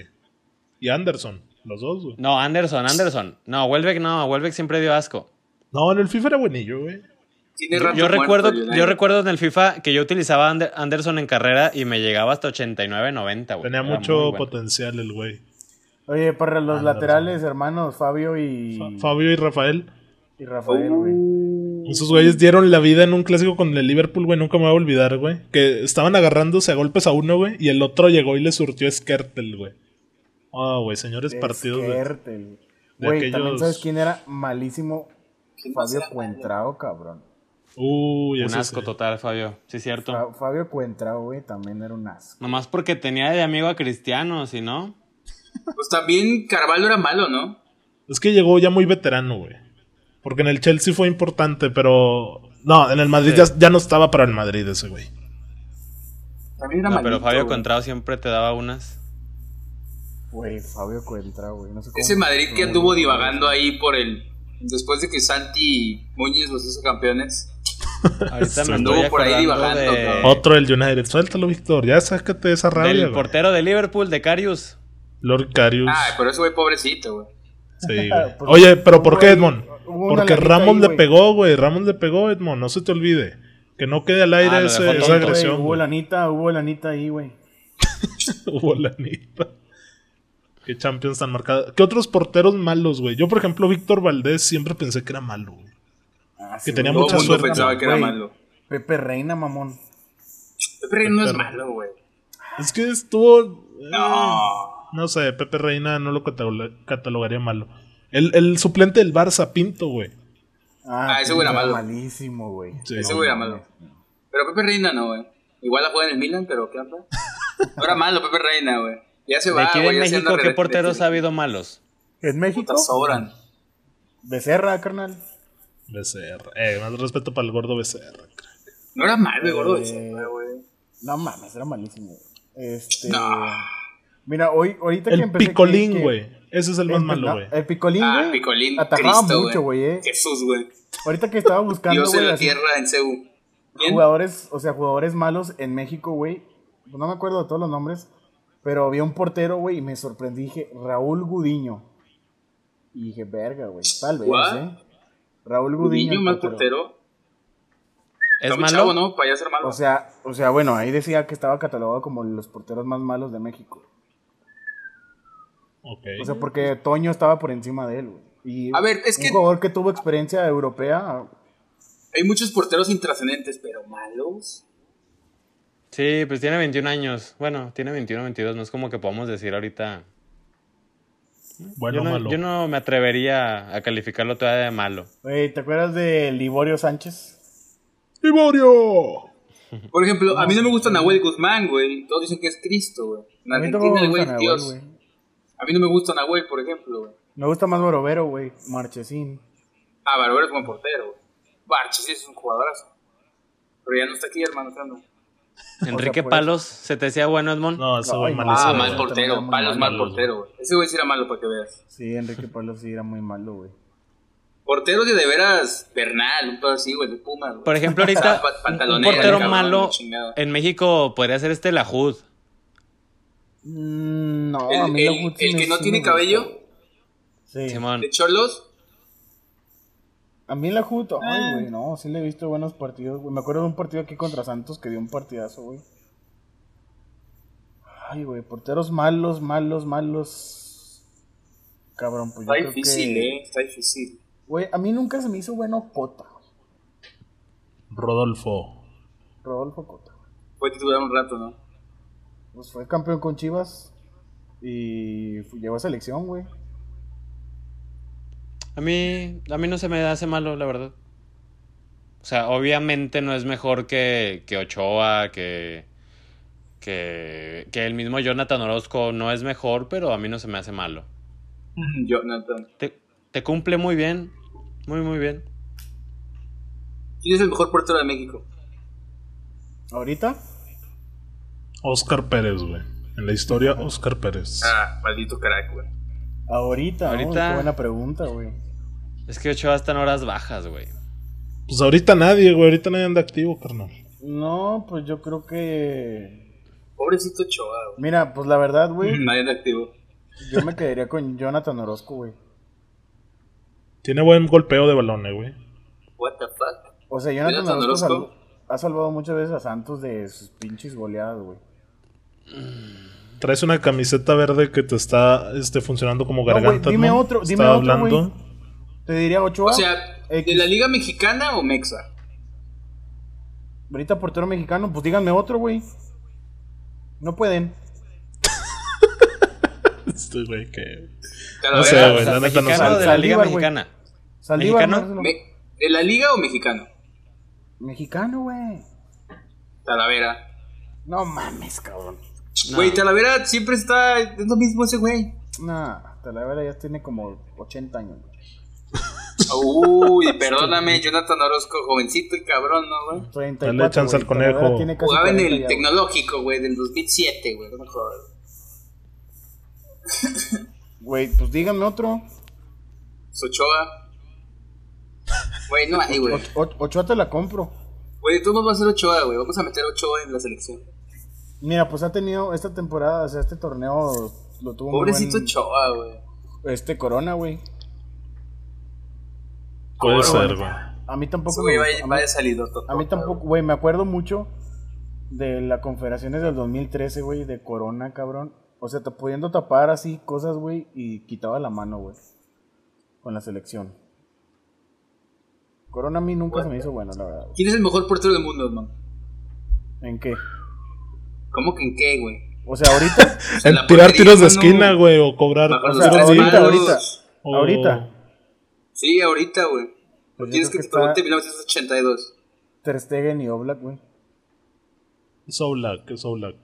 Y Anderson, los dos, güey. No, Anderson, Anderson. No, Welbeck no, Welbeck siempre dio asco. No, en el FIFA era buenillo, güey. Tiene Yo, rato yo muerto recuerdo, yo recuerdo en el FIFA que yo utilizaba Ander- Anderson en carrera y me llegaba hasta 89, 90, güey. Tenía Era mucho bueno. potencial el güey. Oye, para los Anderson. laterales, hermanos, Fabio y, Fa- Fabio y Rafael. y Rafael, güey. Esos güeyes dieron la vida en un clásico con el Liverpool, güey. Nunca me voy a olvidar, güey. Que estaban agarrándose a golpes a uno, güey. Y el otro llegó y le surtió Skertel, güey. Ah, güey, señores partidos. Esquertel. de Güey, aquellos- también sabes quién era malísimo. ¿Quién más Fabio? Cuentrao, cabrón. Uy, Un asco sí. total, Fabio. Sí, cierto. Fa- Fabio Cuentrao, güey, también era un asco. Nomás porque tenía de amigo a Cristiano, si no. Pues también Carvalho era malo, ¿no? Es que llegó ya muy veterano, güey. Porque en el Chelsea fue importante, pero. No, en el Madrid Sí. ya, ya no estaba para el Madrid ese, güey. También era No, pero Fabio güey. Contrao siempre te daba unas. Güey, Fabio Cuentrao, güey. No sé cómo Ese Madrid que anduvo divagando ahí por el... Después de que Santi Muñiz los hizo campeones. Ahorita me estoy por ahí divagando, de. Otro del United. Suéltalo, Víctor. Ya sácate esa rabia, güey. portero de Liverpool, de Carius. Lord Carius. Ah, pero ese güey pobrecito, güey. Sí, güey. Pues, Oye, pero ¿por hubo qué, Edmond? hubo Porque lanita Ramos ahí, le pegó, güey. Ramos le pegó, Edmond. No se te olvide. Que no quede al aire Ah, ese- esa agresión. hubo güey. lanita, hubo lanita ahí, güey. Hubo la neta. Qué Champions tan marcada. ¿Qué otros porteros malos, güey? Yo, por ejemplo, Víctor Valdés siempre pensé que era malo, güey. Ah, Que tenía mucha suerte, pensaba que era malo. Pepe Reina, mamón. Pepe Reina no es malo, güey. Es que estuvo. eh, No. No sé, Pepe Reina no lo cataloga- catalogaría malo. El, el suplente del Barça, Pinto, güey. Ah, ese güey era malo. malísimo, güey. Sí. Ese güey era malo. Pero Pepe Reina no, güey. Igual la juega en el Milan, pero ¿qué onda? No era malo Pepe Reina, güey. Ya se De va, aquí de ya se México, ¿qué porteros ha habido malos? ¿En México? Puta, sobran. Becerra, carnal. Becerra. Eh, más respeto para el gordo crack. No era malo el gordo Eh, Becerra, güey. No mames, era malísimo. güey. Este. No. Mira, hoy, ahorita que El empecé. Picolín, que- güey. Ese es el más malo, güey. El Picolín, Ah, güey. Picolín. Atajaba Cristo, mucho, güey, eh. Jesús, güey. Ahorita que estaba buscando, Dios en güey, la así, tierra en jugadores, o sea, jugadores malos en México, güey. No me acuerdo de todos los nombres. Pero había un portero, güey, y me sorprendí. Dije, Raúl Gudiño. Y dije, verga, güey. Tal vez, ¿What? ¿eh? Raúl Gudiño. Mal portero. ¿Es malo? chavo, ¿no? Para ya ser malo. O sea, o sea, bueno, ahí decía que estaba catalogado como los porteros más malos de México. Ok. O sea, porque Toño estaba por encima de él, güey. Y A ver, es un que- jugador que tuvo experiencia europea. Hay muchos porteros intrascendentes, pero malos. Sí, pues tiene 21 años. Bueno, tiene 21, 22. No es como que podamos decir ahorita. Bueno yo, no, malo. yo no me atrevería a calificarlo todavía de malo. ¿te acuerdas de Liborio Sánchez? ¡Liborio! Por ejemplo, a mí no me gusta Nahuel Guzmán, güey. Todos dicen que es Cristo, güey. En A mí Argentina me el güey gusta es Nahuel, Dios. güey. A mí no me gusta Nahuel, por ejemplo, güey. Me gusta más Borovero, güey. Marchesín. Ah, Barbero es buen portero, güey. Barchi sí es un jugadorazo. Pero ya no está aquí, hermano. ¿qué onda? Enrique Palos, ¿se te decía bueno, Edmond? No, ese güey malísimo. Ah, mal portero. Palos mal malo, portero, güey. Ese güey sí era malo para que veas. Sí, Enrique Pablo sí era muy malo, güey. Portero de de veras Bernal, un pedo así, güey, de Pumas, güey. Por ejemplo, ahorita un- portero cabrón, malo en México podría ser este Lajud. Mm, no, El- a mí el- que no tiene cabello. Sí. Simón. De Cholos, A mí la Hood, Ah. ay, güey, no, sí le he visto buenos partidos, güey. Me acuerdo de un partido aquí contra Santos que dio un partidazo, güey. Ay, güey, porteros malos, malos, malos. Cabrón, pues yo está creo difícil, que... eh. Está difícil. Güey, a mí nunca se me hizo bueno Cota. Rodolfo. Rodolfo Cota. Fue titular un rato, ¿no? Pues fue campeón con Chivas y llegó a selección, güey. A mí, a mí no se me hace malo, la verdad. O sea, obviamente no es mejor que, que Ochoa, que, que, que el mismo Jonathan Orozco no es mejor, pero a mí no se me hace malo. Jonathan. Te, te cumple muy bien, muy, muy bien. ¿Quién es el mejor portero de México? ¿Ahorita? Oscar Pérez, güey. En la historia, Oscar Pérez. Ah, maldito crack, güey. Ahorita, ¿no? Ahorita- Qué buena pregunta, güey. Es que Ochoa está en horas bajas, güey. Pues ahorita nadie, güey. Ahorita nadie anda activo, carnal. No, pues yo creo que... Pobrecito Choa, güey. Mira, pues la verdad, güey, Nadie de activo. yo me quedaría con Jonathan Orozco, güey. Tiene buen golpeo de balones, güey. What the fuck? O sea, Jonathan, Jonathan Orozco, Orozco. sal- ha salvado muchas veces a Santos de sus pinches goleadas, güey. Traes una camiseta verde que te está este, funcionando como garganta. dime ¿no? otro, Está dime otro, hablando. Te diría Ochoa. O sea, ¿de la Liga Mexicana o Mexa? Ahorita portero mexicano, pues díganme otro, güey. No pueden. Este güey que. No sé, güey. la neta no sé. de la Liga. Mexicana. Saldívar, ¿Mexicano? ¿De la Liga o mexicano? Mexicano, güey. Talavera. No mames, cabrón. No. Güey, Talavera siempre está. Es lo mismo ese güey. Nah, Talavera ya tiene como 80 años, güey. Uy, perdóname, Jonathan Orozco, jovencito y cabrón, ¿no, güey? 34, Dale chance güey. al conejo. Talavera tiene casi Jugaba en 40 el ya, tecnológico, güey, del 2007, güey, no. Güey, pues díganme otro. Ochoa. Güey, no hay, güey. Ochoa te la compro. Güey, tú nos vas a hacer Ochoa, güey. Vamos a meter Ochoa en la selección. Mira, pues ha tenido esta temporada, o sea, este torneo lo tuvo muy Pobrecito buen- Ochoa, güey. Este Corona, güey. Puede ser, güey. A mí tampoco me güey va, gustó. a mí- de salido. A mí tampoco, güey, me acuerdo mucho de las confederaciones del 2013, güey, de Corona, cabrón. O sea, te pudiendo tapar así cosas, güey, y quitaba la mano, güey. Con la selección. Corona a mí nunca se me hizo bueno, la verdad. ¿Quién es el mejor portero del mundo, hermano? ¿En qué? ¿Cómo que en qué, güey? O sea, ahorita, O sea, En tirar tiros de esquina, güey, o cobrar o sea, tiros ahorita, ahorita, o- ahorita. Sí, ahorita, güey. Pues yo ¿Quieres creo que te que pregunte está- 1982? Ter Stegen y Oblak, güey. Es Oblak, es Oblak.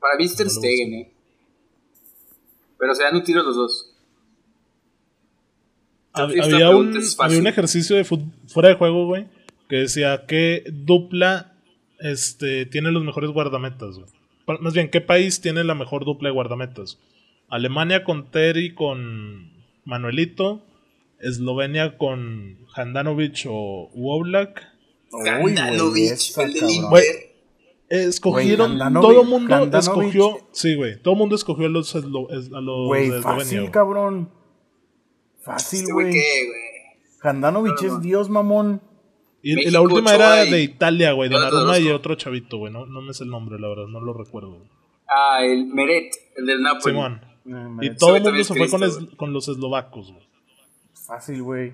Para mí es Ter No lo Stegen, eh. Pero se dan un tiro los dos. Había un, había un ejercicio de fuera de juego, güey, que decía qué dupla este, tiene los mejores guardametas, güey. Más bien, ¿qué país tiene la mejor dupla de guardametas? Alemania con Terry con Manuelito, Eslovenia con Handanovic o u Oblak. Uy, güey, Handanovic, Escogieron, Güey, todo mundo Handanovic- escogió, sí, güey, todo mundo escogió a los, eslo- es- a los Güey, de fácil, güey. cabrón. Fácil, Este güey, güey. ¿qué, güey? Handanovic es Dios, mamón. Y, México, la última Ochoa era y- de Italia, güey, de Naruma y otro chavito, güey, no, no me sé el nombre, la verdad, no lo recuerdo. Ah, el Meret, el del Napoli. Simón. Eh, Y todo el mundo se es fue con, es- con los eslovacos, güey. Fácil, güey.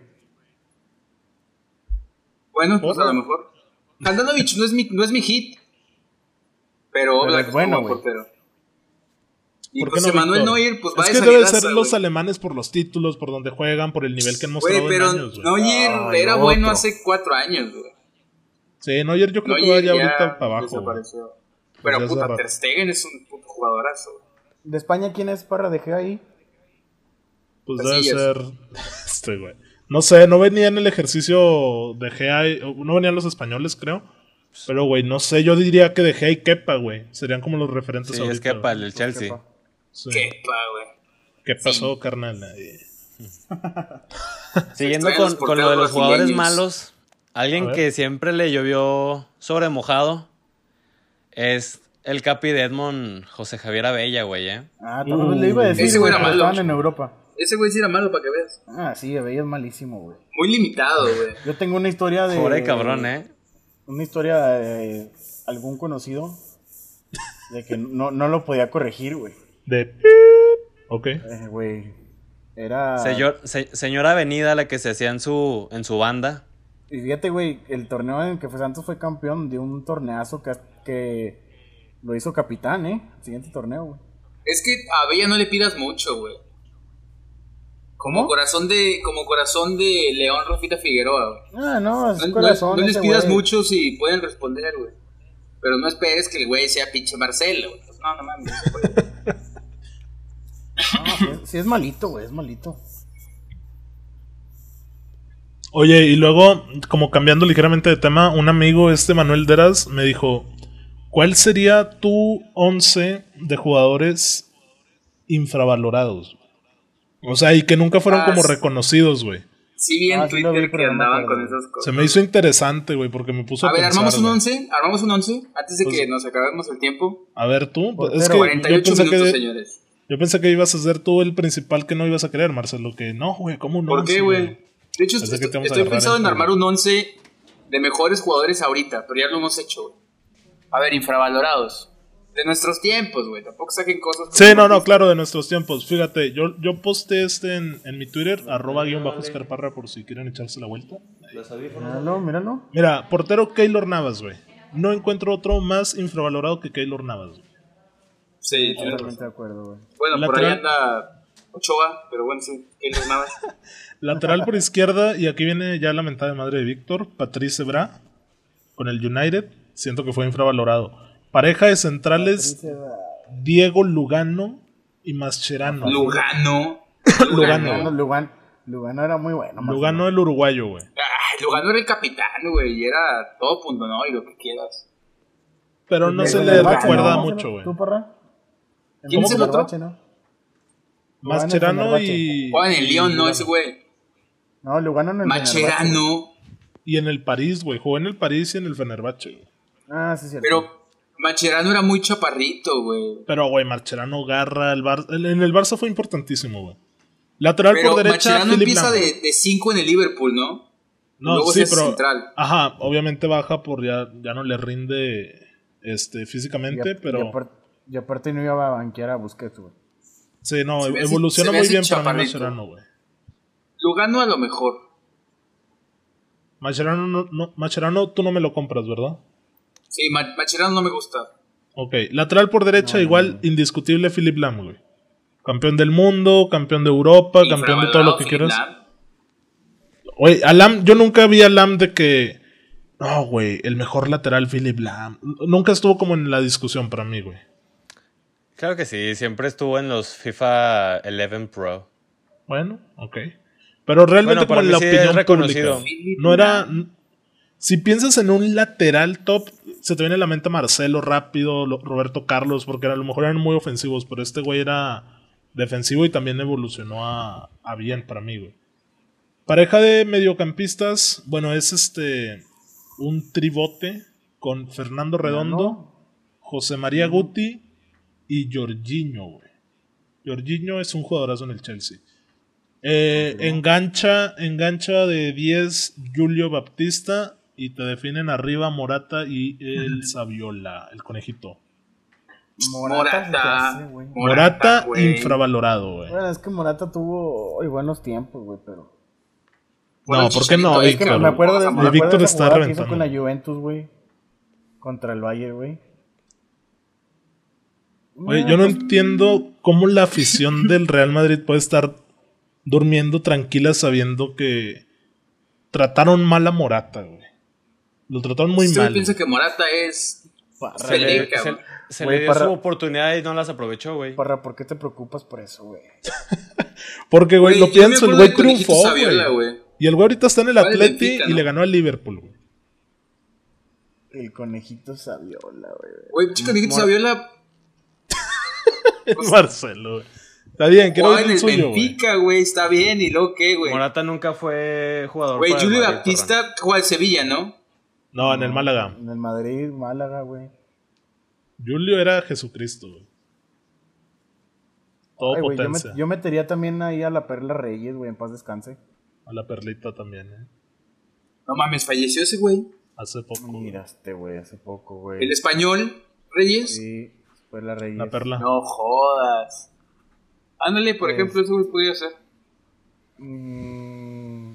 Bueno, pues a lo mejor. Handanovic no es mi, no es mi hit. Pero, Pero Oblak es bueno, güey. portero. Y ¿Por pues no, Víctor? Neuer, pues va es de que debe salidaza, ser los alemanes por los títulos, por donde juegan, por el nivel que han Güey, mostrado pero en años, güey. Neuer era otro. bueno hace cuatro años, güey. Sí, Neuer yo creo que vaya ya ahorita para abajo. desapareció. Pero puta. Ter Stegen es un puto jugadorazo. ¿De España quién es para dejar ahí? Pues debe ser. Este, güey. No sé, no venía en el ejercicio de Gea. y- No venían los españoles, creo. Pero, güey, no sé. Yo diría que de Gea y Kepa, güey. Serían como los referentes Sí, ahorita. es güey. el Chelsea. Kepa. Sí. Kepa, güey. ¿Qué pasó, carnal? Ahí. Siguiendo con, los con lo de los jugadores malos, alguien que siempre le llovió sobre mojado es el capi de Edmond, José Javier Abella, güey, ¿eh? Ah, también le iba a decir, Ese güey, era malo. estaban en Europa. Ese güey sí era malo para que veas. Ah, sí, Abella es malísimo, güey. Muy limitado, güey. Yo tengo una historia de... Pobre cabrón, ¿eh? Una historia de algún conocido de que no, no lo podía corregir, güey. De. Ok. Eh, Güey, era... Señor, se- señora Avenida, la que se hacía en su, en su banda. Y fíjate, güey, el torneo en que fue Santos fue campeón de un torneazo que, que lo hizo capitán, ¿eh? El siguiente torneo, güey. Es que a Bella no le pidas mucho, güey. Como ¿Cómo? corazón de, como corazón de León Rafita Figueroa, güey. Ah, no, es No, corazón. no les pidas güey. mucho si pueden responder, güey. Pero no esperes que el güey sea pinche Marcelo, güey. Pues no, no mames. Sí, sí es malito, güey, es malito. Oye, y luego, como cambiando ligeramente de tema, un amigo, este Manuel Deras, me dijo: ¿Cuál sería tu 11 de jugadores infravalorados? O sea, y que nunca fueron Ah, como reconocidos, güey. Sí vi en Ah, sí Twitter vi, que no andaban con esas cosas. Se me hizo interesante, güey, porque me puso a, A ver, pensar, armamos un güey. 11, armamos un 11 antes de Pues- que nos acabemos el tiempo. A ver, tú. pues, es que yo 48 pensé minutos, que, señores. Yo pensé que ibas a ser tú el principal que no ibas a querer, Marcelo. Que no, güey, ¿cómo no? ¿Por qué, güey? De hecho, estoy, estoy pensando en armar un 11 de mejores jugadores ahorita, pero ya lo hemos hecho, güey. A ver, infravalorados. De nuestros tiempos, güey. Tampoco saquen cosas. Sí, no, no, claro, de nuestros tiempos. Fíjate, yo, yo posté este en, en mi Twitter, arroba guion bajo escarparra, por si quieren echarse la vuelta. Míralo, míralo. Mira, portero Keylor Navas, güey. No encuentro otro más infravalorado que Keylor Navas. güey. Sí. Totalmente de acuerdo, güey. Bueno, por ahí Lateral. anda Ochoa, pero bueno, sí, que no nada. Lateral por izquierda, y aquí viene ya la mentada de madre de Víctor, Patrice Bra, con el United. Siento que fue infravalorado. Pareja de centrales, Diego Lugano y Mascherano. Lugano. Lugano. Lugano, Lugano, Lugano era muy bueno. más Lugano el uruguayo, güey. Lugano era el capitán, güey, y era todo punto, ¿no? Y lo que quieras. Pero no El se le recuerda ¿no? mucho, güey. ¿Tú, porra? ¿Quién es el otro? Fenerbahce, ¿no? Mascherano y. Juegan en el León, ¿no? Ese güey. No, Lugano en el. Macherano. Y en el París, güey. Jugó en el París y en el Fenerbahce, güey. Ah, sí, cierto. Pero Macherano era muy chaparrito, güey. Pero, güey, Marcherano garra. El Bar... el- En el Barça fue importantísimo, güey. Lateral Pero por derecha, Macherano Philip empieza Lam. de 5 en el Liverpool, ¿no? No, Luego sí, pero. central. Ajá, obviamente baja por ya, ya no le rinde este, Y físicamente, a- pero. Y aparte, y aparte no iba a banquear a Busquets, güey. Sí, no, Se evoluciona se muy bien para mí. Mascherano, güey. Lugano a lo mejor. Mascherano, no, no, Mascherano, tú no me lo compras, ¿verdad? Sí, Ma- Macherano no me gusta. Ok, lateral por derecha, igual indiscutible Philip Lam, güey. Campeón del mundo, campeón de Europa, campeón de todo lo que quieras. Lam. Güey, a Lam, yo nunca vi a Lam de que. No, güey, el mejor lateral Philip Lam. Nunca estuvo como en la discusión para mí, güey. Claro que sí, siempre estuvo en los FIFA 11 Pro. Bueno, ok. Pero realmente Bueno, la sí opinión reconocido. pública. No era. Si piensas en un lateral top, se te viene a la mente Marcelo rápido, lo- Roberto Carlos, porque a lo mejor eran muy ofensivos, pero este güey era defensivo y también evolucionó a, a bien para mí, güey. Pareja de mediocampistas, bueno, es este un tribote con Fernando Redondo, José María Guti y Jorginho, güey. Jorginho es un jugadorazo en el Chelsea. Eh, engancha, engancha de 10 Julio Baptista y te definen arriba Morata y el Saviola, el conejito. Morata. hace. Morata, infravalorado, güey. Bueno, es que Morata tuvo hoy buenos tiempos, güey, pero. No, ¿por qué no, Es que Víctor? me acuerdo de, me acuerdo Víctor de esa está que hizo con la Juventus, güey. Contra el Bayern, güey. Oye, yo no entiendo cómo la afición del Real Madrid puede estar durmiendo tranquila sabiendo que trataron mal a Morata, güey. Lo trataron muy Usted mal. piensa que Morata es. Parra, Se Feliz, le, se, cabrón. se Güey, le dio su oportunidad y no las aprovechó, güey. Parra, ¿por qué te preocupas por eso, güey? Porque, güey, lo Güey, yo pienso, el güey triunfó, Saviola, güey. güey. Y el güey ahorita está en el Atleti Benfica, y ¿no? le ganó al Liverpool, güey. El conejito Saviola, güey. Güey, chico, Conejito Mor- Saviola Marcelo, güey. Está bien, ver en el suyo, güey. Benfica, güey. Está bien, ¿y luego qué, güey? Morata nunca fue jugador. Güey, Julio Baptista juega al Sevilla, ¿no? No, en el Málaga. En el Madrid, Málaga, güey. Julio era Jesucristo, güey. Todo Ay, güey, yo, me- potencia. yo metería también ahí a la Perla Reyes, güey, en paz descanse. A la perlita también, ¿eh? No mames, falleció ese güey. Hace poco. güey. Mira este, güey, hace poco, güey. El español, Reyes. Sí, Perla Reyes. La perla. No jodas. Ándale, por Pues- ejemplo, eso güey podría ser. Mm,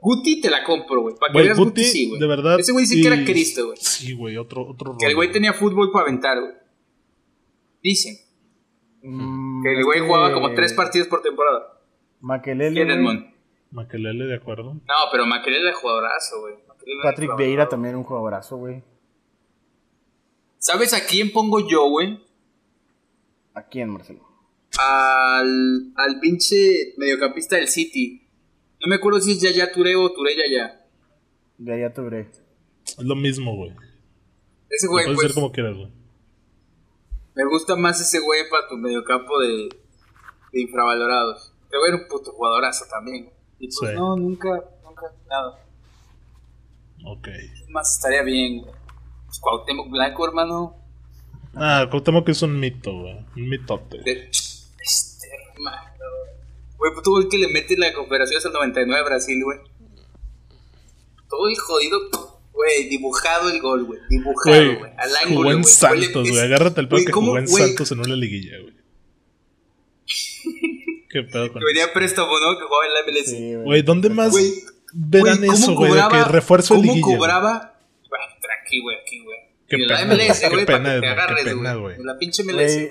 Guti te la compro, güey. Para que veas Guti, Guti, sí, güey. de verdad. Ese güey sí y- que era Cristo, güey. Sí, güey, otro, otro Que el güey tenía fútbol para aventar, güey. Dicen. mm, Que el güey que jugaba como tres partidos por temporada. Makelele, ¿Quién, güey. Edmond? Makelele, de acuerdo. No, pero Maquelele era jugadorazo, güey. Patrick. Vieira también un jugadorazo, güey. ¿Sabes a quién pongo yo, güey? ¿A quién, Marcelo? Al, al pinche mediocampista del City. No me acuerdo si es Yaya Touré o Touré Yaya. Ya, ya te veré. Es lo mismo, güey. Ese güey, Puedes pues, ser como quieras, güey. me gusta más ese güey para tu mediocampo de, de infravalorados. Ese güey era un puto jugadorazo también. Y pues Sí. no, nunca, nunca, nada. Ok. Más, estaría bien, güey. Pues Cuauhtémoc Blanco, hermano. Ah, Cuauhtémoc que es un mito, güey. Un mitote. De, este, hermano. Güey, pues todo el que le mete la cooperación hasta el 99 a Brasil, güey. Todo el jodido, güey, dibujado el gol, güey. Dibujado, Güey. Al jugó ángulo, en güey. Santos, güey. Agárrate el pedo Güey, que ¿cómo, jugó en güey? Santos en una liguilla, güey. Qué pedo con Que venía préstamo, ¿no? Que jugaba en la MLS. Sí, Güey, ¿dónde más Güey, verán güey, ¿cómo eso, güey? Que refuerzo ¿Cómo liguilla. cobraba? Güey, aquí, güey. Qué Y la MLS, güey, para pena, que te agarres, pena, güey. la pinche MLS. Güey,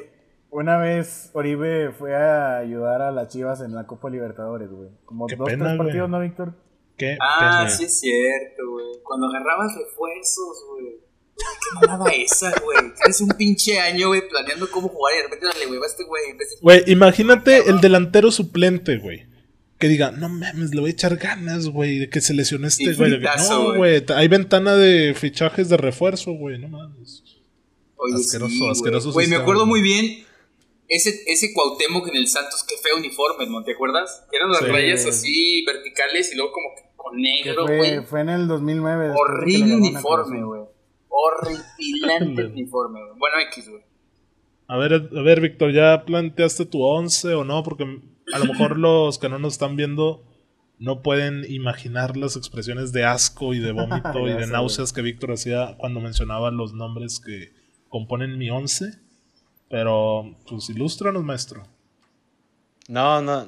una vez Oribe fue a ayudar a las Chivas en la Copa Libertadores, güey. Como Qué dos, pena, tres güey. partidos, ¿no, Víctor? Qué Ah, pena. sí es cierto, güey. Cuando agarrabas refuerzos, güey. Qué mamada esa, güey. Tienes un pinche año, güey, planeando cómo jugar y de repente dale, güey, va este güey. Güey, imagínate el delantero suplente, güey. Que diga, no mames, le voy a echar ganas, güey, de que se lesionó este güey. No, güey. hay ventana de fichajes de refuerzo, güey, no mames. Oye, Asqueroso, sí, güey. asqueroso Güey, me acuerdo muy bien. Ese, ese Cuauhtémoc en el Santos, qué feo uniforme, ¿no? ¿Te acuerdas? Que eran las Sí. rayas así verticales y luego como que con negro, güey. fue en el 2009. después de que le Horrible uniforme, güey. Horripilante Horrible. uniforme, güey. Bueno, X, güey. A ver, a ver, Víctor, ¿ya planteaste tu 11 o no? Porque a lo mejor los que no nos están viendo no pueden imaginar las expresiones de asco y de vómito y de sé, náuseas que Víctor hacía cuando mencionaba los nombres que componen mi 11. Pero, pues, ilústranos, maestro. No, no.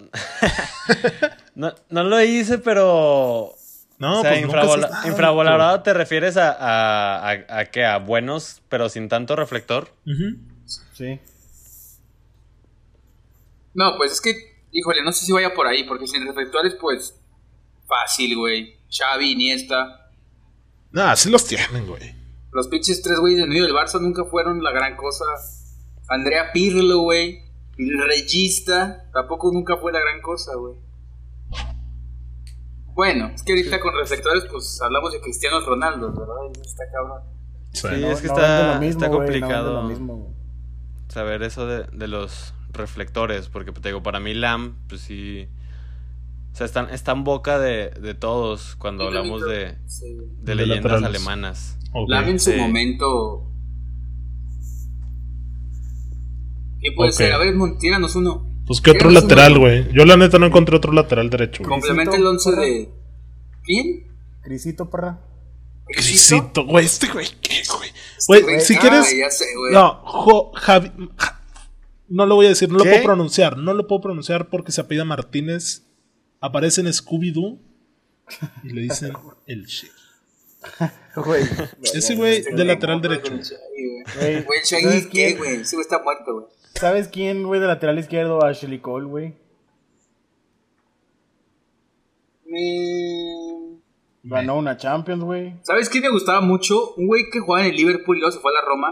no. No lo hice, pero. No, o sea, pues te refieres a, a, a, a qué? ¿A buenos, pero sin tanto reflector? Ujú. Sí. No, pues es que, híjole, no sé si vaya por ahí, porque sin reflectores, pues, fácil, güey. Xavi, Iniesta. Nah, sí los tienen, güey. Los pinches tres güeyes del medio del Barça nunca fueron la gran cosa. Andrea Pirlo, güey. El regista tampoco nunca fue la gran cosa, güey. Bueno, es que ahorita con reflectores, pues hablamos de Cristiano Ronaldo, ¿verdad? Y Está cabrón. Sí. Sí, No- es que no está- mismo, está complicado. mismo. Saber eso de, de los reflectores, porque te digo, para mí Lam, pues sí. O sea, está, está en boca de, de todos cuando hablamos de, Sí. de De leyendas alemanas. Lam en su Sí. momento ¿Qué puede ser? A ver, tíranos uno. Pues qué otro lateral, güey. Yo la neta no encontré otro lateral derecho, güey. Complementa el 11 de. ¿Quién? Crisito, perra. Crisito, güey, este güey, ¿qué, güey? Este Güey, si quieres. ya sé, güey. No, Jo- Javi. No lo voy a decir, no lo puedo pronunciar. No lo puedo pronunciar porque se apellida Martínez. Aparece en Scooby-Doo y le dicen el shit. Güey. Ese güey de lateral ¿cómo puede derecho. Shaggy, güey? Güey, Güey, ¿sabes Shaggy, güey? Ese güey está muerto, güey. ¿Sabes quién, güey, de lateral izquierdo? Ashley Cole, güey. Me- Ganó una Champions, güey. ¿Sabes quién me gustaba mucho? Un güey que jugaba en el Liverpool y luego se fue a la Roma.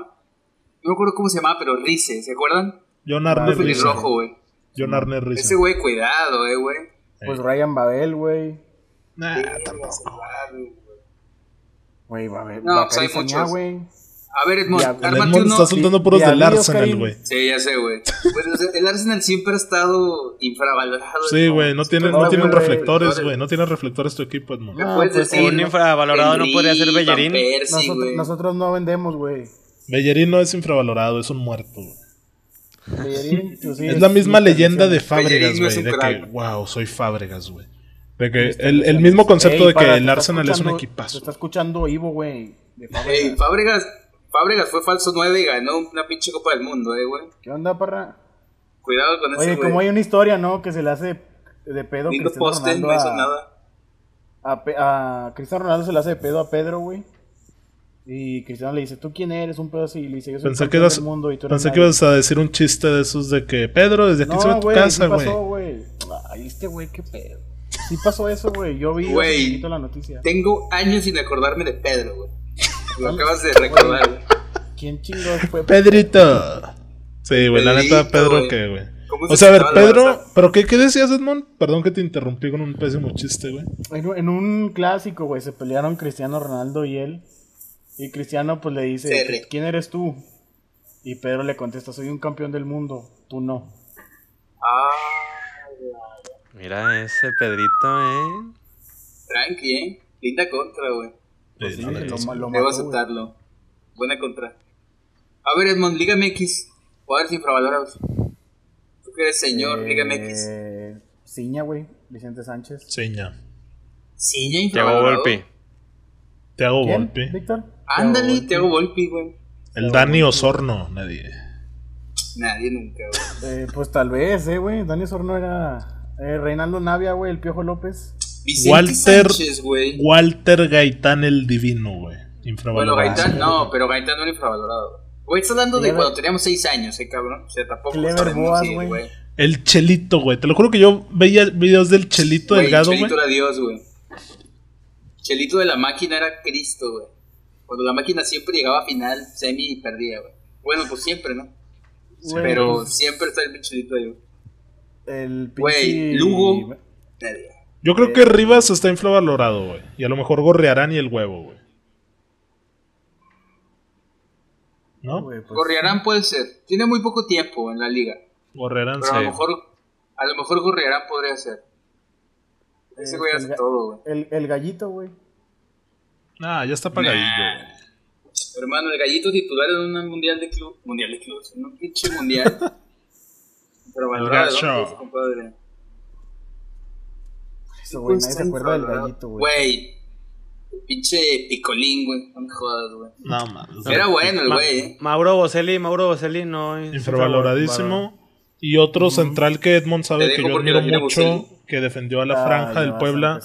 No me acuerdo cómo se llamaba, pero Rice, ¿se acuerdan? John Ah, Rizzo. pelirrojo, güey. John Arner Rizzo. Ese güey, cuidado, eh, güey. Pues Ryan Babel, güey. Nah, Sí, tampoco. güey. Güey, Babel. No, pues hay muchos. güey. A ver, Edmond, Edmond uno. está soltando puros del Arsenal, güey. Sí, ya sé, güey. El Arsenal siempre ha estado infravalorado. Sí, güey, no tienen, no No, tienen reflectores, güey. No tienen reflectores tu equipo, Edmond. ¿Qué No, puedes pues, decir? un infravalorado no podría ser Bellerín. Nosotros no vendemos, güey. Bellerín no es infravalorado, es un muerto, güey. Bellerín, pues, sí, Es la misma leyenda de. Fábregas, no güey. De que, wow, soy Fábregas, güey. De que el, el mismo concepto Ey, de que el Arsenal es un equipazo. Te está escuchando Ivo, güey. Fábregas. Fábregas, Fábregas fue falso 9 y ganó una pinche Copa del Mundo, eh, güey. ¿Qué onda, parra? Cuidado con ese Oye, güey. como hay una historia, ¿no? Que se le hace de pedo Cristiano Ronaldo no hizo a, nada. a, a Cristiano Ronaldo se le hace de pedo a Pedro, güey. Y Cristiano le dice, ¿tú quién eres? Un pedo así. Y le dice, yo soy Pensé que, campeón ibas, del mundo y tú eres pensé que nadie". ibas a decir un chiste de esos de que Pedro, desde aquí se ve No, tu güey, casa, sí güey. pasó, güey. Ay, este güey, qué pedo. Sí pasó eso, güey. Yo vi poquito la noticia. Tengo años sin acordarme de Pedro, güey. Lo acabas de recordar, güey. ¿Quién chingados fue? Pedrito. Sí, güey, la neta, Pedro. ¿qué, güey? ¿Cómo se O sea, a ver, el Pedro? ¿pero qué, qué decías, Edmond? Perdón que te interrumpí con un pésimo chiste, güey. En, un- en un clásico, güey, se pelearon Cristiano Ronaldo y él. Y Cristiano, pues le dice. ¿quién eres tú? Y Pedro le contesta, soy un campeón del mundo, tú no. Ah, Mira ese Pedrito, ¿eh? tranqui, eh. Linda contra, güey. Pues sí, lo, lo Debo aceptarlo. Buena contra. A ver, Edmond, Liga MX. Jugadores infravalorados. Tú que eres señor, Liga MX. Eh, Ciña, güey, Vicente Sánchez. Seña. Sí, ya Thiago infravalorado. Volpi. Te hago ¿Quién? golpe. ¿Víctor? Ándale, te hago Volpi, güey. El Dani Osorno, nadie. Nadie nunca, güey. Eh, pues tal vez, eh, güey. Dani Sorno era eh, Reinaldo Navia, güey, el Piojo López. Vicente Walter- Sánchez, güey. Walter Gaitán el Divino, güey. Bueno, Infravalorado. Gaitán, no, pero Gaitán no era infravalorado. Güey, estás hablando de cuando teníamos 6 años, eh, cabrón. O sea, tampoco Boas, güey. El Chelito, güey. Te lo juro que yo veía videos del Chelito Güey, Delgado, güey. Chelito era Dios, güey. Chelito de la máquina era Cristo, güey. Cuando la máquina siempre llegaba a final, semi y perdía, güey. Bueno, pues siempre, ¿no? Güey, Pero pues, siempre está el pinche Chelito ahí, güey. el Güey, pinche- Lugo. Nadie. Yo creo que Rivas está infravalorado, güey. Y a lo mejor Gorrearán y el huevo, güey. ¿No? Güey, pues, Gorriarán puede ser. Tiene muy poco tiempo en la liga. Gorrearán Pero a lo sí. mejor, a lo mejor Gorriarán podría ser. Ese eh, güey el hace todo, güey. El, el gallito, güey. Ah, ya está apagadillo, Nah. Hermano, el gallito titular en un mundial de club. Mundial de clubes, en un pinche mundial. Pero valorado, gacho. ¿no? Ese compadre. Eso, güey, nadie se acuerda del gallito, güey. Güey. El pinche picolín, güey. No me jodas, güey. No, mames. Era bueno el Ma- güey, eh. Mauro Boselli, Mauro Boselli no Infravaloradísimo. Y otro central que Edmond sabe que yo admiro mucho, que defendió a la Ah, franja del Puebla.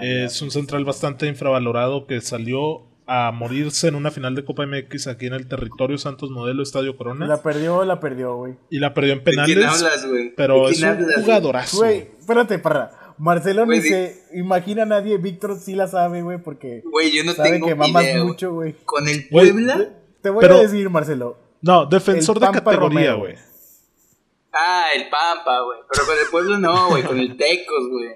Es un central bastante infravalorado que salió a morirse en una final de Copa MX aquí en el territorio Santos Modelo Estadio Corona. La perdió, la perdió, güey. Y la perdió en ¿De quién penales. hablas, güey? Pero ¿De es un hablas, jugadorazo. Güey, espérate, parra. Marcelo Güey, ni se imagina a nadie. Víctor sí la sabe, güey, porque Güey, yo no sabe tengo que mamas idea, mucho, güey. Con el Güey, Puebla. Te voy Pero- a decir, Marcelo. No, defensor de categoría, Romero. güey. Ah, el Pampa, güey. Pero con el Puebla no, güey. Con el Tecos, güey.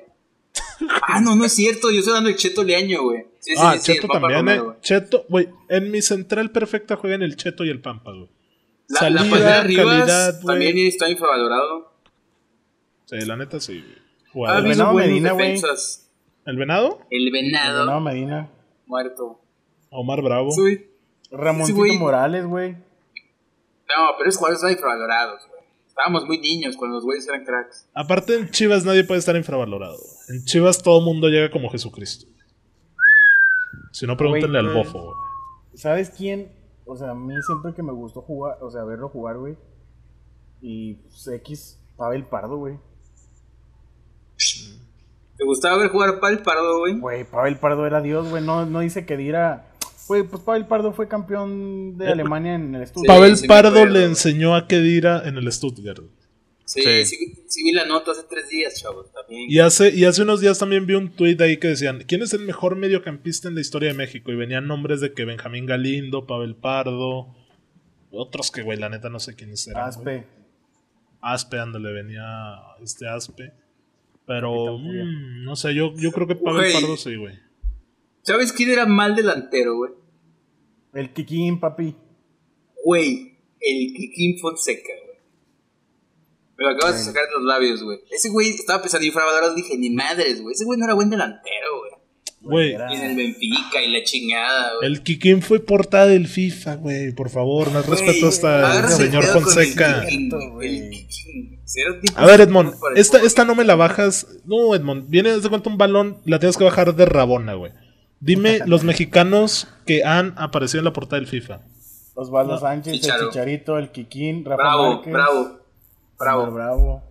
Ah, no, no es cierto. Yo estoy dando el Cheto Leaño, güey. Sí, Ah, sí, sí, Cheto el también, Romero, eh. güey. Cheto, güey, en mi central perfecta juegan el Cheto y el Pampa, güey. La, Salida, la Palmera Rivas calidad, güey. también está infravalorado. Sí, la neta sí. Jugador. El habido Venado Medina, güey. defensas. ¿El venado? El venado No, Medina. muerto. Omar Bravo. Sí. Ramoncito. Morales, güey. No, pero esos jugadores están infravalorados, güey. Estábamos muy niños cuando los güeyes eran cracks. Aparte en Chivas nadie puede estar infravalorado. En Chivas todo mundo llega como Jesucristo. Si no, pregúntenle al bofo, güey. ¿Sabes quién? O sea, a mí siempre que me gustó jugar, o sea, verlo jugar, güey. Y pues, X, Pavel Pardo, güey. ¿Te gustaba ver jugar para el pardo, güey? Güey, Pavel Pardo era Dios, güey. No, no dice que Dira. Güey, pues Pavel Pardo fue campeón de Eh, Alemania en el estudio. Sí, Pavel Pardo le enseñó a Kedira en el Stuttgart. Sí, Sí. sí, sí vi la nota hace tres días, chavos, también. Y hace, y hace unos días también vi un tweet ahí que decían, ¿quién es el mejor mediocampista en la historia de México? Y venían nombres de que Benjamín Galindo, Pavel Pardo, otros que, güey, la neta no sé quiénes eran. güey. Aspe. Aspe, ándale, venía este Aspe. Pero, Capitán Furia. mm, no sé, yo, yo creo que Pavel Güey. Pardo sí, güey. ¿Sabes quién era mal delantero, güey? El Kikín, papi. Güey, el Kikín Fonseca, güey. Me lo acabas de sacar de los labios, güey. Ese güey estaba pensando infravalorado, dije, ni madres, güey. Ese güey no era buen delantero, güey. Güey, Y en el Benfica y la chingada, güey. el Kikín fue portada del FIFA, güey, por favor, más Güey, respeto hasta el señor Fonseca. El Kikín, A ver, Edmond, esta, esta no me la bajas. No, Edmond, viene de cuenta un balón, la tienes que bajar de Rabona, güey. Dime los mexicanos que han aparecido en la portada del FIFA. Osvaldo No, Sánchez, Chicharo. el Chicharito, el Kikín, Rafa Bravo, Márquez. bravo, bravo. Bravo.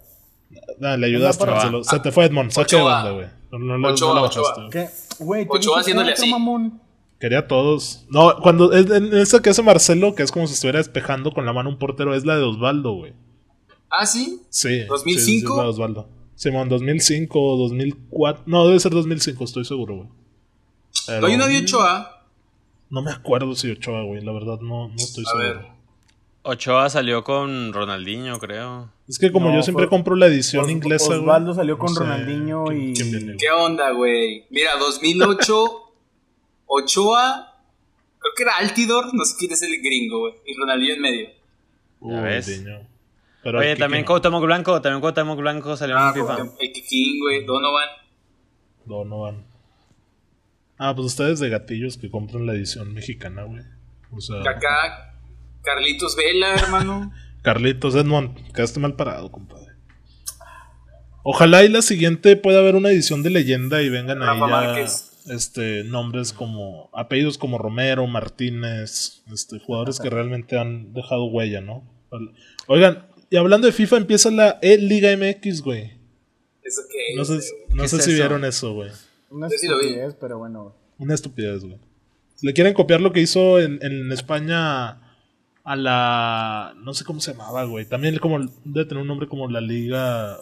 Ah, le ayudaste, Ochoa. Marcelo. Se te fue Edmond, saque de banda, güey. No, no, no, Ochoa, no la Ochoa. bajaste. güey. ¿Qué? Güey, te Ochoa haciéndole así. mamón. Quería a todos. No, cuando en en esa que hace Marcelo, que es como si estuviera despejando con la mano un portero, es la de Osvaldo, güey. Ah, sí. Sí. 2005? Sí, es la de Osvaldo. Simón, 2005 o 2004. No, debe ser 2005, estoy seguro, güey. Pero- hay una de Ochoa. No me acuerdo si Ochoa, güey. La verdad, no, no estoy A seguro. ver. Ochoa salió con Ronaldinho, creo. Es que como No, yo siempre fue- compro la edición Os- inglesa, güey. Osvaldo salió con no Ronaldinho y- quién. ¿Qué onda, güey? Mira, 2008, Ochoa, creo que era Altidor, no sé quién es el gringo, güey. Y Ronaldinho en medio. Uy, ves. Pero Oye, también no. Cuauhtémoc Blanco, también Cuauhtémoc Blanco salió Ah, en FIFA. el Kikín, güey, Donovan. Donovan. Ah, pues ustedes de gatillos que compran la edición mexicana, güey. O sea, Acá, Carlitos Vela, hermano. Carlitos Edmond, quedaste mal parado, compadre. Ojalá y la siguiente pueda haber una edición de leyenda y vengan ahí ya, este nombres como apellidos como Romero, Martínez, este jugadores que realmente han dejado huella, ¿no? Oigan, y hablando de FIFA empieza la E Liga MX, güey. Eso que No sé, es, güey. no ¿Qué sé es si eso? vieron eso, güey. Una sí estupidez, pero bueno. güey. Una estupidez, güey. Le quieren copiar lo que hizo en, en España a la. No sé cómo se llamaba, güey. También como debe tener un nombre como la Liga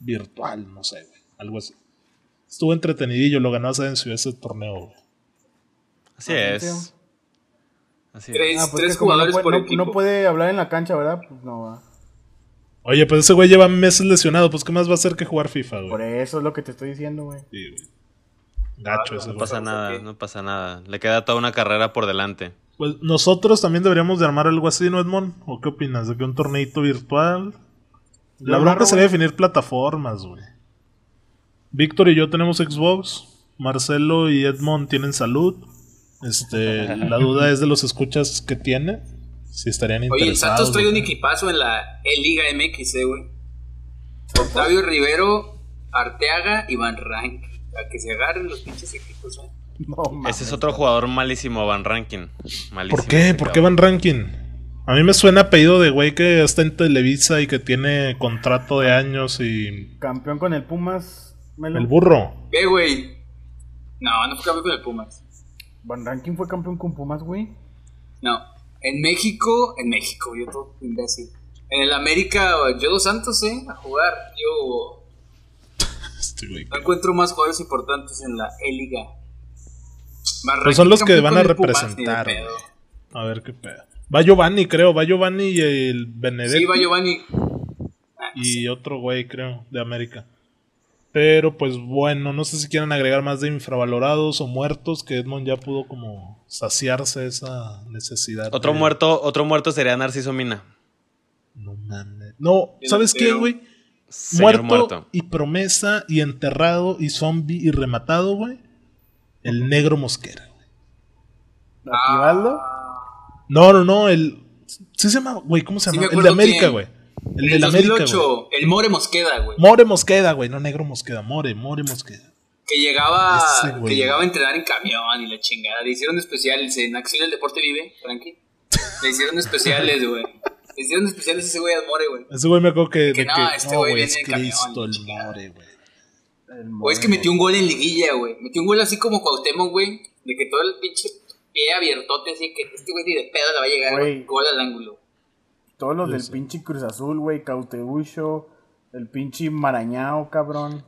Virtual, no sé, güey. Algo así. Estuvo entretenidillo, lo ganó en Ciudad ese torneo, güey. Así Atención. es. Así es. Tres, Ah, pues tres jugadores no, por no- equipo. no puede hablar en la cancha, ¿verdad? Pues no va. Oye, pues ese güey lleva meses lesionado, pues ¿qué más va a hacer que jugar FIFA, Por güey? eso es lo que te estoy diciendo, güey. Sí, güey. Gacho ese No güey. pasa ¿por nada, no pasa nada. Le queda toda una carrera por delante. Pues nosotros también deberíamos de armar algo así, ¿no, Edmond? ¿O qué opinas? ¿De que un torneito virtual? La Yo bronca sería definir plataformas, güey. Víctor y yo tenemos Xbox. Marcelo y Edmond tienen salud. Este, la duda es de los escuchas que tiene. Si estarían Oye, el interesados. Santos trae un equipazo en la E-Liga MX, eh, güey. Octavio Rivero, Arteaga y Van Rank. A que se agarren los pinches equipos, güey. No, mames. Ese es otro jugador malísimo, Van Ranking. Malísimo. ¿Por qué? ¿Por qué van ranking? A mí me suena apellido de güey que está en Televisa y que tiene contrato de años y. Campeón con el Pumas. Melo. El burro. ¿Qué, güey? No, no fue campeón con el Pumas. Van Ranking fue campeón con Pumas, güey. No. En México, en México, yo todo imbécil. En el América, yo dos Santos, eh, a jugar. Yo Este no encuentro más jugadores importantes en la E-Liga. Pues son los que van a Pumas, representar. A ver qué pedo. Va Giovanni, creo. Va Giovanni y el Benedetti. Sí, va Giovanni. Ah, y otro güey, creo, de América. Pero pues bueno, no sé si quieren agregar más de infravalorados o muertos, que Edmond ya pudo como saciarse esa necesidad. Otro de- muerto, otro muerto sería Narciso Mina. No mames. No, ¿sabes qué, güey? Señor Muerto, muerto. y promesa y enterrado y zombie y rematado, güey. El negro mosquera. güey. Aquivaldo. No, no, no, el Sí se llama, güey, ¿cómo se llama? el de América, quién. güey. El En de el la América, güey. 2008, el More Mosqueda, güey. More Mosqueda, güey, no negro Mosqueda, More, More Mosqueda. Que llegaba, Ese que llegaba a entrenar en camión y la chingada. Le hicieron especiales en Acción del Deporte Vive, Frankie. Le hicieron especiales, güey. Le hicieron especiales a ese güey al More, güey. Ese güey me acuerdo que. Que de no, que, este güey viene es en camión, Cristo el. More, güey. O es que metió un gol en liguilla, güey. Metió un gol así como Cuauhtémoc, güey. De que todo el pinche pie abiertote, así que este güey ni de pedo le va a llegar gol al ángulo. Todos los Yo del sé. pinche Cruz Azul, güey. Cauterucho. El pinche Marañao, cabrón.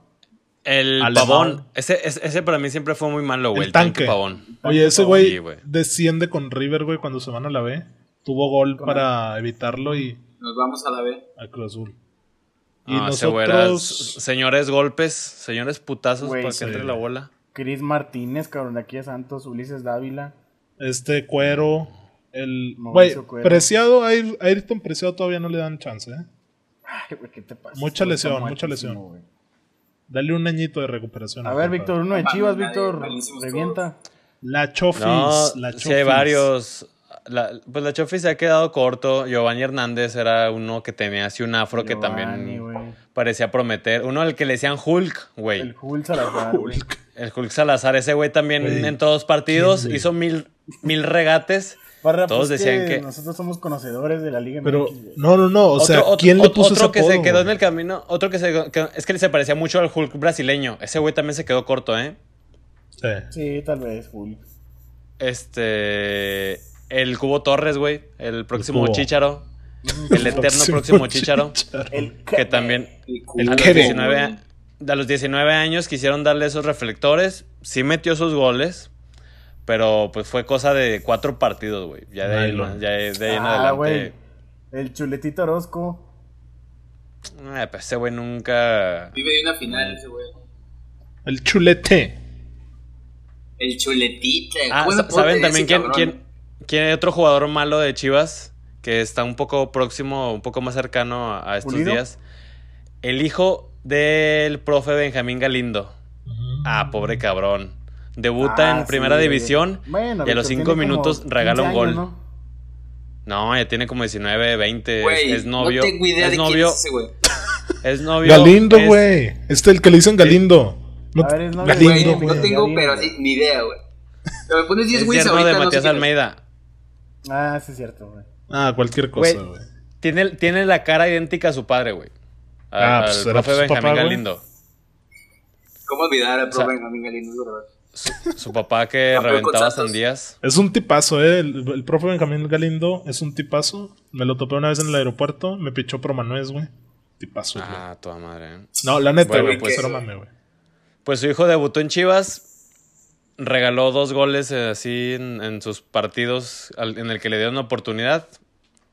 El Alemán. pavón. Ese, ese, ese para mí siempre fue muy malo, güey. El El, tanque. tanque. pavón. Oye, ese güey desciende con River, güey, cuando se van a la B. Tuvo gol para evitarlo y Nos vamos a la B. a Cruz Azul. Y No, era nosotros. s- señores golpes, señores putazos Güey, para que sí. entre la bola. Cris Martínez, cabrón, de aquí a Santos. Ulises Dávila. Este cuero. El. Güey. Preciado, a Air- a Ayrton Preciado todavía no le dan chance, ¿eh? Ay, güey, ¿qué te pasa? Mucha lesión, mucha lesión. Dale un añito de recuperación. A ver. Víctor, uno de Chivas, Víctor. Revienta. La Chofis. No, la sí Chofis. hay varios. La- pues la Chofi se ha quedado corto. Giovanni Hernández era uno que tenía así un afro que también parecía prometer. Uno al que le decían Hulk, güey. El Hulk Salazar. Hulk. El Hulk Salazar, ese güey también Güey, en todos partidos hizo mil, mil regates. Todos pues, decían que- Nosotros somos conocedores de la Liga Pero, MX, no, no, no. O sea, ¿quién otro- le puso otro ese que se quedó en el camino, otro que se que- es que se parecía mucho al Hulk brasileño. Ese güey también se quedó corto, ¿eh? Sí. Sí, tal vez, Hulk. Este el Cubo Torres, güey, el próximo Cubo. Chícharo, el eterno próximo Chícharo, El que también El, a los, Kevin. 19, a los 19 años quisieron darle esos reflectores, sí metió sus goles, pero pues fue cosa de cuatro partidos, güey. Ya de ahí, ya de ahí en Ah, güey. adelante. El chuletito Orozco. eh, pues ese güey nunca Vive de una final ese güey. El chulete. El chuletita. Ah, ¿Cómo sa- no puedo ¿saben también quién, quién, quién hay otro jugador malo de Chivas que está un poco próximo, un poco más cercano a, a estos ¿Pulido? días? El hijo del profe Benjamín Galindo. Ah, pobre cabrón. Debuta Ah, en primera sí, división Bueno, y a los cinco minutos regala 15 un gol. años, ¿no? No, ya tiene como 19, 20. Güey, es, es novio. No tengo idea es de novio. quién es ese güey. Es novio. Galindo, es- güey. Este el que le dicen Galindo. No, A ver, es novio Galindo, güey. no tengo, Galindo. pero así, ni idea, güey. Me pones 10 Es güeyes ahorita, de no sé Matías es. Almeida. Ah, sí, es cierto, güey. Ah, cualquier cosa, Güey. Tiene, tiene la cara idéntica a su padre, güey. Ah, al pues, ¿era profe Benjamín papá? Galindo. ¿Cómo olvidar al O sea, profe Benjamín Galindo, es verdad? Su, su papá que reventaba sandías. Es un tipazo, eh. El, el profe Benjamín Galindo es un tipazo. Me lo topé una vez en el aeropuerto. Me pichó pro Manuez, güey. Tipazo, güey. Ah, toda madre. ¿eh? No, la neta, güey. pues- Pues era mame, güey. Pues su hijo debutó en Chivas. Regaló dos goles eh, así en, en sus partidos al- en el que le dieron oportunidad.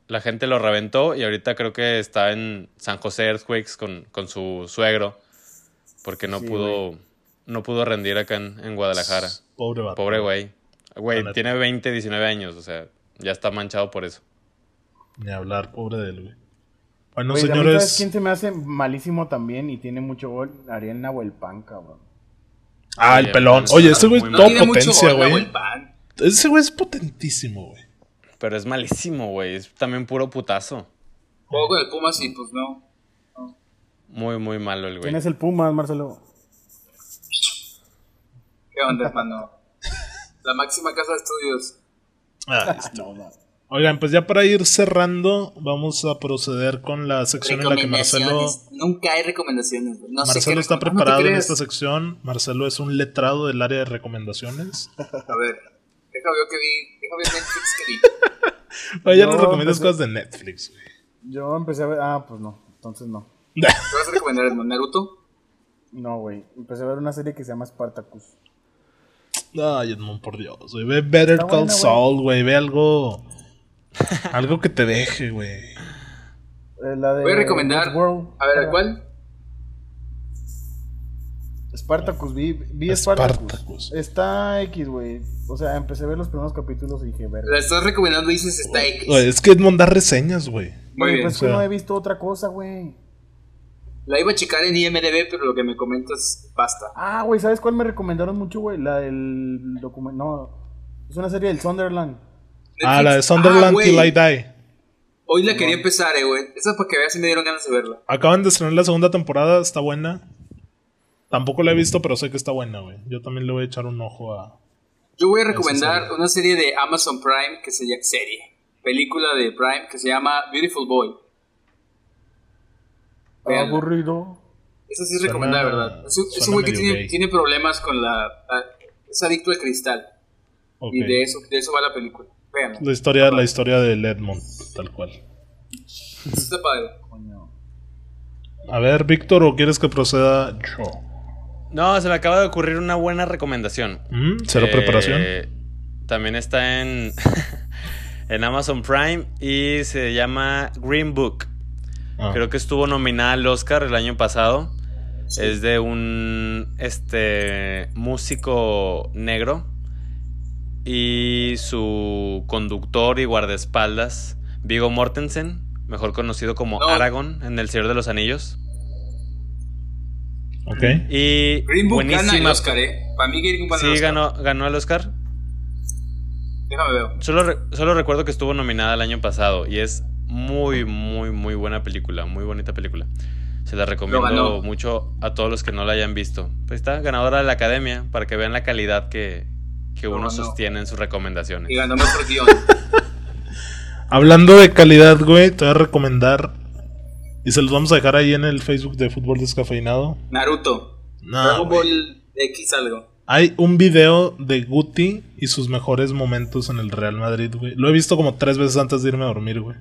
La gente lo reventó y ahorita creo que está en San José Earthquakes con, con su suegro. Porque no Sí, pudo no pudo rendir acá en, en Guadalajara. Pobre vato. Pobre güey. Güey, tiene 20, 19 años. O sea, ya está manchado por eso. Ni hablar, pobre de él, güey. Bueno, mí, ¿sabes señores. quién se me hace malísimo también y tiene mucho gol? Ariel Nahuelpan, cabrón. Ah, el pelón. Oye, ese güey es No todo potencia, güey. pan. Ese güey es potentísimo, güey. Pero es malísimo, güey. Es también puro putazo. Juego con el Pumas y pues no. Muy, muy malo el güey. ¿Quién es el Pumas, Marcelo? ¿Qué onda, hermano? La máxima casa de estudios. Ah, este. No, no. Oigan, pues ya para ir cerrando, vamos a proceder con la sección en la que Marcelo. Nunca hay recomendaciones. No Marcelo está te preparado en esta sección. Marcelo es un letrado del área de recomendaciones. A ver, deja ver que vi. Deja ver Netflix que vi. Oye, ya No, nos recomiendas pues, cosas de Netflix, güey. Yo empecé a ver. Ah, pues no. Entonces no. ¿Qué vas a recomendar, Edmond? ¿Naruto? No, güey. Empecé a ver una serie que se llama Spartacus. Ay, Edmond, por Dios, güey. Ve Better Está Call buena. Saul, güey. Ve algo. algo que te deje, güey. Eh, la de Voy a recomendar. Westworld. A ver, ¿cuál? Spartacus, vi, vi Spartacus. Spartacus. Está X, güey. O sea, empecé a ver los primeros capítulos y dije, verga. La estás recomendando y dices está X. Es que Edmond da reseñas, güey. Muy bien. pues o que sea. no he visto otra cosa, güey. La iba a checar en IMDB, pero lo que me comentas basta. Ah, güey, ¿sabes cuál me recomendaron mucho, güey? La del documento. No, es una serie del Sunderland. Ah, la de. Sunderland Ah, güey. Till I Die. Hoy la quería empezar, eh, güey. Esa para que veas si me dieron ganas de verla. Acaban de estrenar la segunda temporada, está buena. Tampoco la he visto, pero sé que está buena, güey. Yo también le voy a echar un ojo a. Yo voy a recomendar una serie de Amazon Prime que se llama. Serie. Película de Prime que se llama Beautiful Boy. Véanla. Aburrido. Esa sí es recomendada, ¿verdad? Es un- es un güey que tiene, problemas con la. ah, Es adicto al cristal. Y de eso, de eso va la película. Vean. La historia, la historia de Edmond, tal cual. Está padre. Coño. A ver, Víctor, ¿o quieres que proceda yo? No, se me acaba de ocurrir una buena recomendación. ¿Mm? ¿Será Eh, preparación? También está en, en Amazon Prime y se llama Green Book. Ah. Creo que estuvo nominada al Oscar el año pasado. Es de un este músico negro y su conductor y guardaespaldas, Vigo Mortensen, mejor conocido como No. Aragorn en El Señor de los Anillos. Ok. Y Green Book gana el. Oscar, ¿eh? Para mí Green Book gana el Sí, Oscar. ganó, ganó el Oscar. Déjame ver. Solo, re- solo recuerdo que estuvo nominada el año pasado y es muy, muy, muy buena película, muy bonita película. Se la recomiendo mucho a todos los que no la hayan visto. Pues está ganadora de la academia para que vean la calidad que, que Lo uno ganó. sostiene en sus recomendaciones. Y ganó mejor guion. Hablando de calidad, güey, te voy a recomendar. Y se los vamos a dejar ahí en el Facebook de Fútbol Descafeinado. Naruto. Güey. Ball X algo. Hay un video de Guti y sus mejores momentos en el Real Madrid, güey. Lo he visto como tres veces antes de irme a dormir, güey.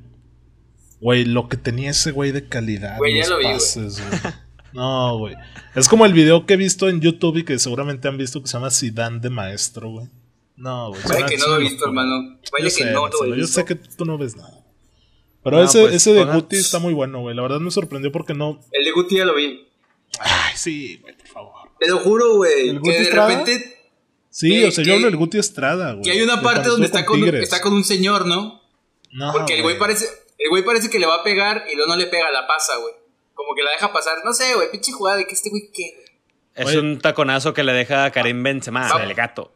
Güey, lo que tenía ese güey de calidad. Güey, ya lo vi, güey. pases, güey. No, güey. Es como el video que he visto en YouTube y que seguramente han visto que se llama Zidane de maestro, güey. No, güey. Vaya que no lo he visto, hermano. Vaya Yo que sé, no lo he Yo visto. sé que tú no ves nada. Pero No, ese, pues, ese de Guti está muy bueno, güey. La verdad me sorprendió porque no. El de Guti ya lo vi. Ay, sí, güey, por favor. Te lo juro, güey. ¿El Que Guti de Estrada? repente. Sí, Que- o sea, que- yo hablo del Guti Estrada, güey. Que hay una parte donde está con, está con un señor, ¿no? No, Porque el güey parece. El güey parece que le va a pegar y luego no le pega, la pasa, güey. Como que la deja pasar. No sé, güey. Pinche jugada de que este güey que. Es Oye. un taconazo que le deja a Karim Benzema, el gato.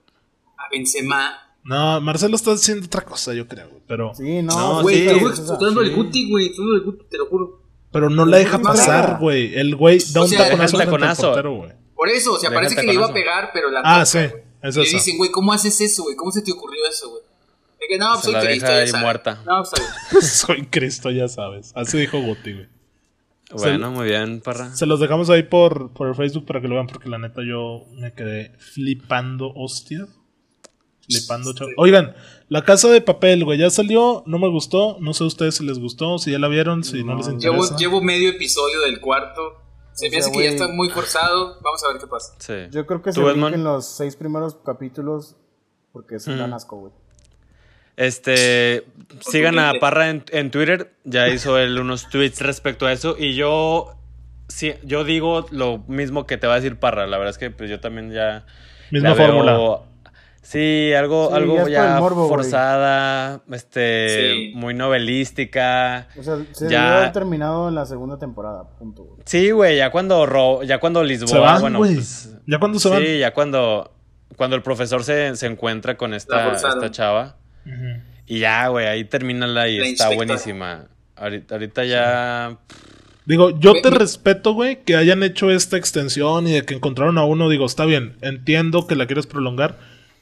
A Benzema. No, Marcelo está haciendo otra cosa, yo creo, güey. Pero, Sí, no. No, Güey, sí, te lo juro, es estoy esa. hablando del sí. Guti, güey. Estoy hablando del Guti, te lo juro. pero no la deja no pasar, güey. El güey da O un taconazo el taconazo. portero, güey. Por eso, o sea, parece el que le iba a pegar, pero la. Ah, toca, sí, güey. es Y le eso. dicen, güey, ¿cómo haces eso, güey? ¿Cómo se te ocurrió eso, güey? De que no, pues Se soy la Cristo, deja ya ahí sabes. muerta. No, está bien. Soy Cristo, ya sabes. Así dijo Guti, güey. Bueno, muy bien, parra. Se los dejamos ahí por, por el Facebook para que lo vean, porque la neta yo me quedé flipando, hostia. Flipando, chaval. Oigan, la casa de papel, güey, ya salió, no me gustó. No sé a ustedes si les gustó, si ya la vieron, si no, No, les Llevo, interesa. llevo medio episodio del cuarto. Se me O sea, hace que ya está muy forzado. Vamos a ver qué pasa. Sí. Yo creo que se en los seis primeros capítulos porque es un Mm. asco, güey. Este, sigan a Parra en, en Twitter, ya hizo él unos tweets respecto a eso y yo, sí, yo digo lo mismo que te va a decir Parra, la verdad es que pues yo también ya... Misma veo- fórmula. Sí, algo, Sí, algo ya morbo, forzada, este, Sí. muy novelística. O sea, se Ya. haber terminado en la segunda temporada, punto. Sí, güey, ya cuando ro- ya cuando Lisboa, Se van, bueno, pues, ya cuando se van. sí, ya cuando cuando el profesor se, se encuentra con esta, esta chava Y ya, güey, ahí termina la y La está inspectora. buenísima. Ahorita, ahorita ya Digo, yo te me- respeto, güey, que hayan hecho esta extensión y de que encontraron a uno. Digo, está bien, entiendo que la quieres prolongar.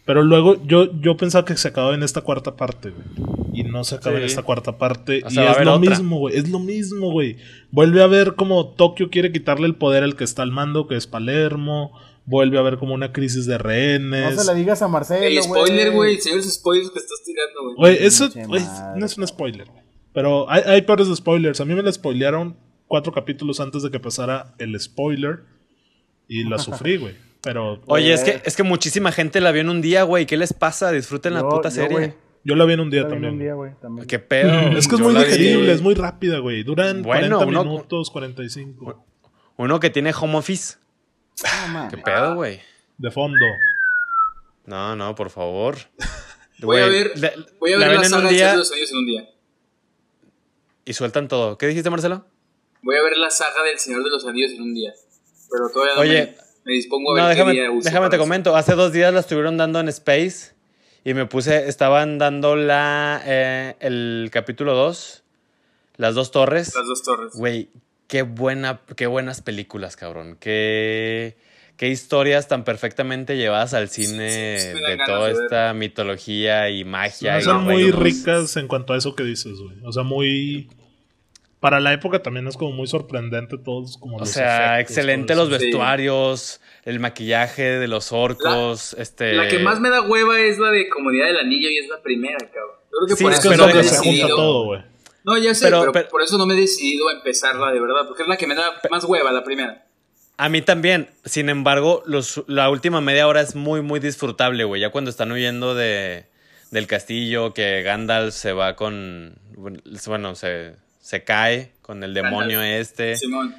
Pero luego yo, yo pensaba que se acababa en esta cuarta parte, güey. Y no se acaba en esta cuarta parte. O y es lo otra. mismo, güey. Es lo mismo, güey. Vuelve a ver como Tokio quiere quitarle el poder al que está al mando, que es Palermo. Vuelve a haber como una crisis de No rehenes. se la digas a Marcelo, El güey. spoiler, güey. El señor spoilers que estás tirando, güey. Güey, eso no es un spoiler, güey. Pero hay, hay peores spoilers. A mí me la spoilearon cuatro capítulos antes de que pasara el spoiler. Y la sufrí, güey. Pero Oye, es que es que muchísima gente la vio en un día, güey. ¿Qué les pasa? Disfruten la puta yo, serie. yo la vi en un día también. un día, güey, también. ¿Qué pedo? Es que es Yo muy digerible, es muy rápida, güey. Duran Bueno, 40 uno- minutos, 45. Uno que tiene home office. No. ¿Qué pedo, güey? De fondo. No, no, por favor. Voy a ver, la- voy a ver la saga día de los Anillos en un día. y sueltan todo. ¿Qué dijiste, Marcelo? Voy a ver la saga del Señor de los Anillos en un día. Pero todavía no Oye, me, me dispongo a ver No, qué déjame, día uso déjame te eso. comento. Hace dos días la estuvieron dando en Space y me puse, estaban dando la, eh, el capítulo 2 Las dos torres. Las dos torres. Güey, qué buena, qué buenas películas, cabrón. Qué, qué historias tan perfectamente llevadas al cine sí, sí de toda de esta mitología y magia. y son muy ricas en cuanto a eso que dices, güey. O sea, muy. Para la época también es como muy sorprendente todos como O los sea, efectos, excelente los. Sí. vestuarios, el maquillaje de los orcos, este... La que más me da hueva es la de Comunidad del Anillo y es la primera, cabrón. Yo creo que Sí, por Es eso que es se junta todo, güey. No, ya sé, Pero- pero, pero- por eso no me he decidido a empezarla de verdad, porque es la que me da más hueva, la primera. A mí también. Sin embargo, los, la última media hora es muy, muy disfrutable, güey. Ya cuando están huyendo de, del castillo, que Gandalf se va con... Bueno, se, se cae con el demonio Gandalf. este. Simón.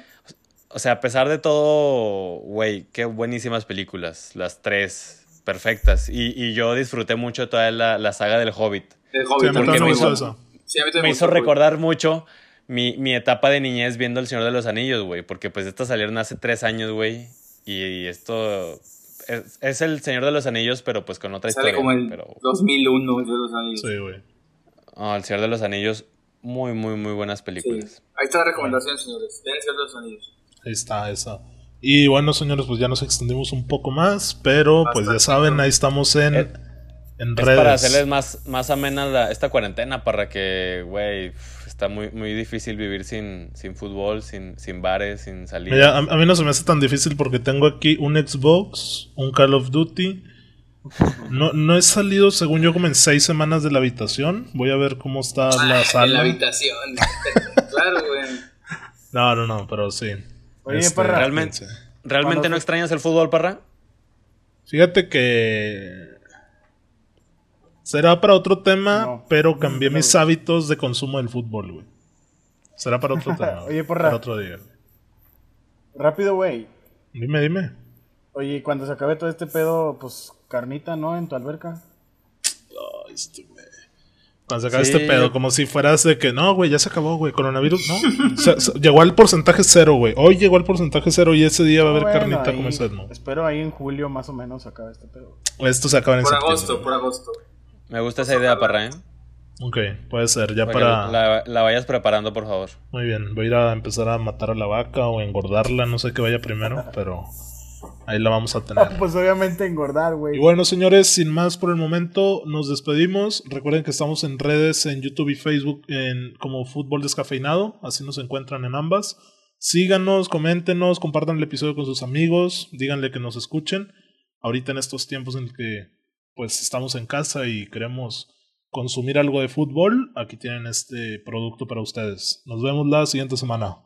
O sea, a pesar de todo, güey, qué buenísimas películas. Las tres, perfectas. Y, y yo disfruté mucho toda la, la saga del Hobbit. El Sí, Hobbit. porque me me hizo- eso. Sí, a mí también Me hizo güey. recordar mucho mi, mi etapa de niñez viendo El Señor de los Anillos, güey. Porque pues estas salieron hace tres años, güey. Y, esto es, es El Señor de los Anillos, pero pues con otra Sale historia. como el Pero, 2001 de los años. Sí, güey. oh, El Señor de los Anillos, muy, muy, muy buenas Sí. películas. Ahí está la recomendación, señores. Vean el Señor de los Anillos. Ahí está esa. Y bueno, señores, pues ya nos extendimos un poco más, pero pues ya saben, ahí estamos en, Eh, en Es redes. para hacerles más, más amena la- esta cuarentena, para que, güey, está muy, muy difícil vivir sin, sin fútbol, sin, sin bares, sin salir. Mira, a, a mí no se me hace tan difícil porque tengo aquí un Xbox, un Call of Duty. No, no he salido, según yo, como en seis semanas de la habitación. Voy a ver cómo está Ah, la en sala. la habitación. claro, güey. No, no, no, pero sí. Oye, Parra. Realmente. ¿realmente no extrañas el fútbol, Parra? Fíjate que. Será para otro tema, No. pero cambié No. mis hábitos de consumo del fútbol, güey. Será para otro tema. Oye, porra. Para otro día. Rápido, güey. Dime, dime. Oye, cuando se acabe todo este pedo, pues carnita, ¿no? En tu alberca. Ay, este, güey. Cuando se acabe Sí. este pedo, como si fueras de que no, güey, ya se acabó, güey, coronavirus, no. Llegó al porcentaje cero, güey. Hoy llegó al porcentaje cero y ese día va a haber Bueno, carnita ahí- como ese, ¿no? Espero ahí en julio más o menos acabe este pedo. Esto se acaba en Por septiembre. agosto, por agosto. Me gusta esa idea, Parra, ¿eh? Ok, puede ser, ya Para para. que la, la vayas preparando, por favor. Muy bien, voy a ir a empezar a matar a la vaca o engordarla, no sé qué vaya primero, pero ahí la vamos a tener. pues obviamente engordar, güey. Y bueno, señores, sin más por el momento, nos despedimos. Recuerden que estamos en redes, en YouTube y Facebook, en, como Fútbol Descafeinado. Así nos encuentran en ambas. Síganos, coméntenos, compartan el episodio con sus amigos, díganle que nos escuchen. Ahorita en estos tiempos en que pues estamos en casa y queremos consumir algo de fútbol, aquí tienen este producto para ustedes. Nos vemos la siguiente semana.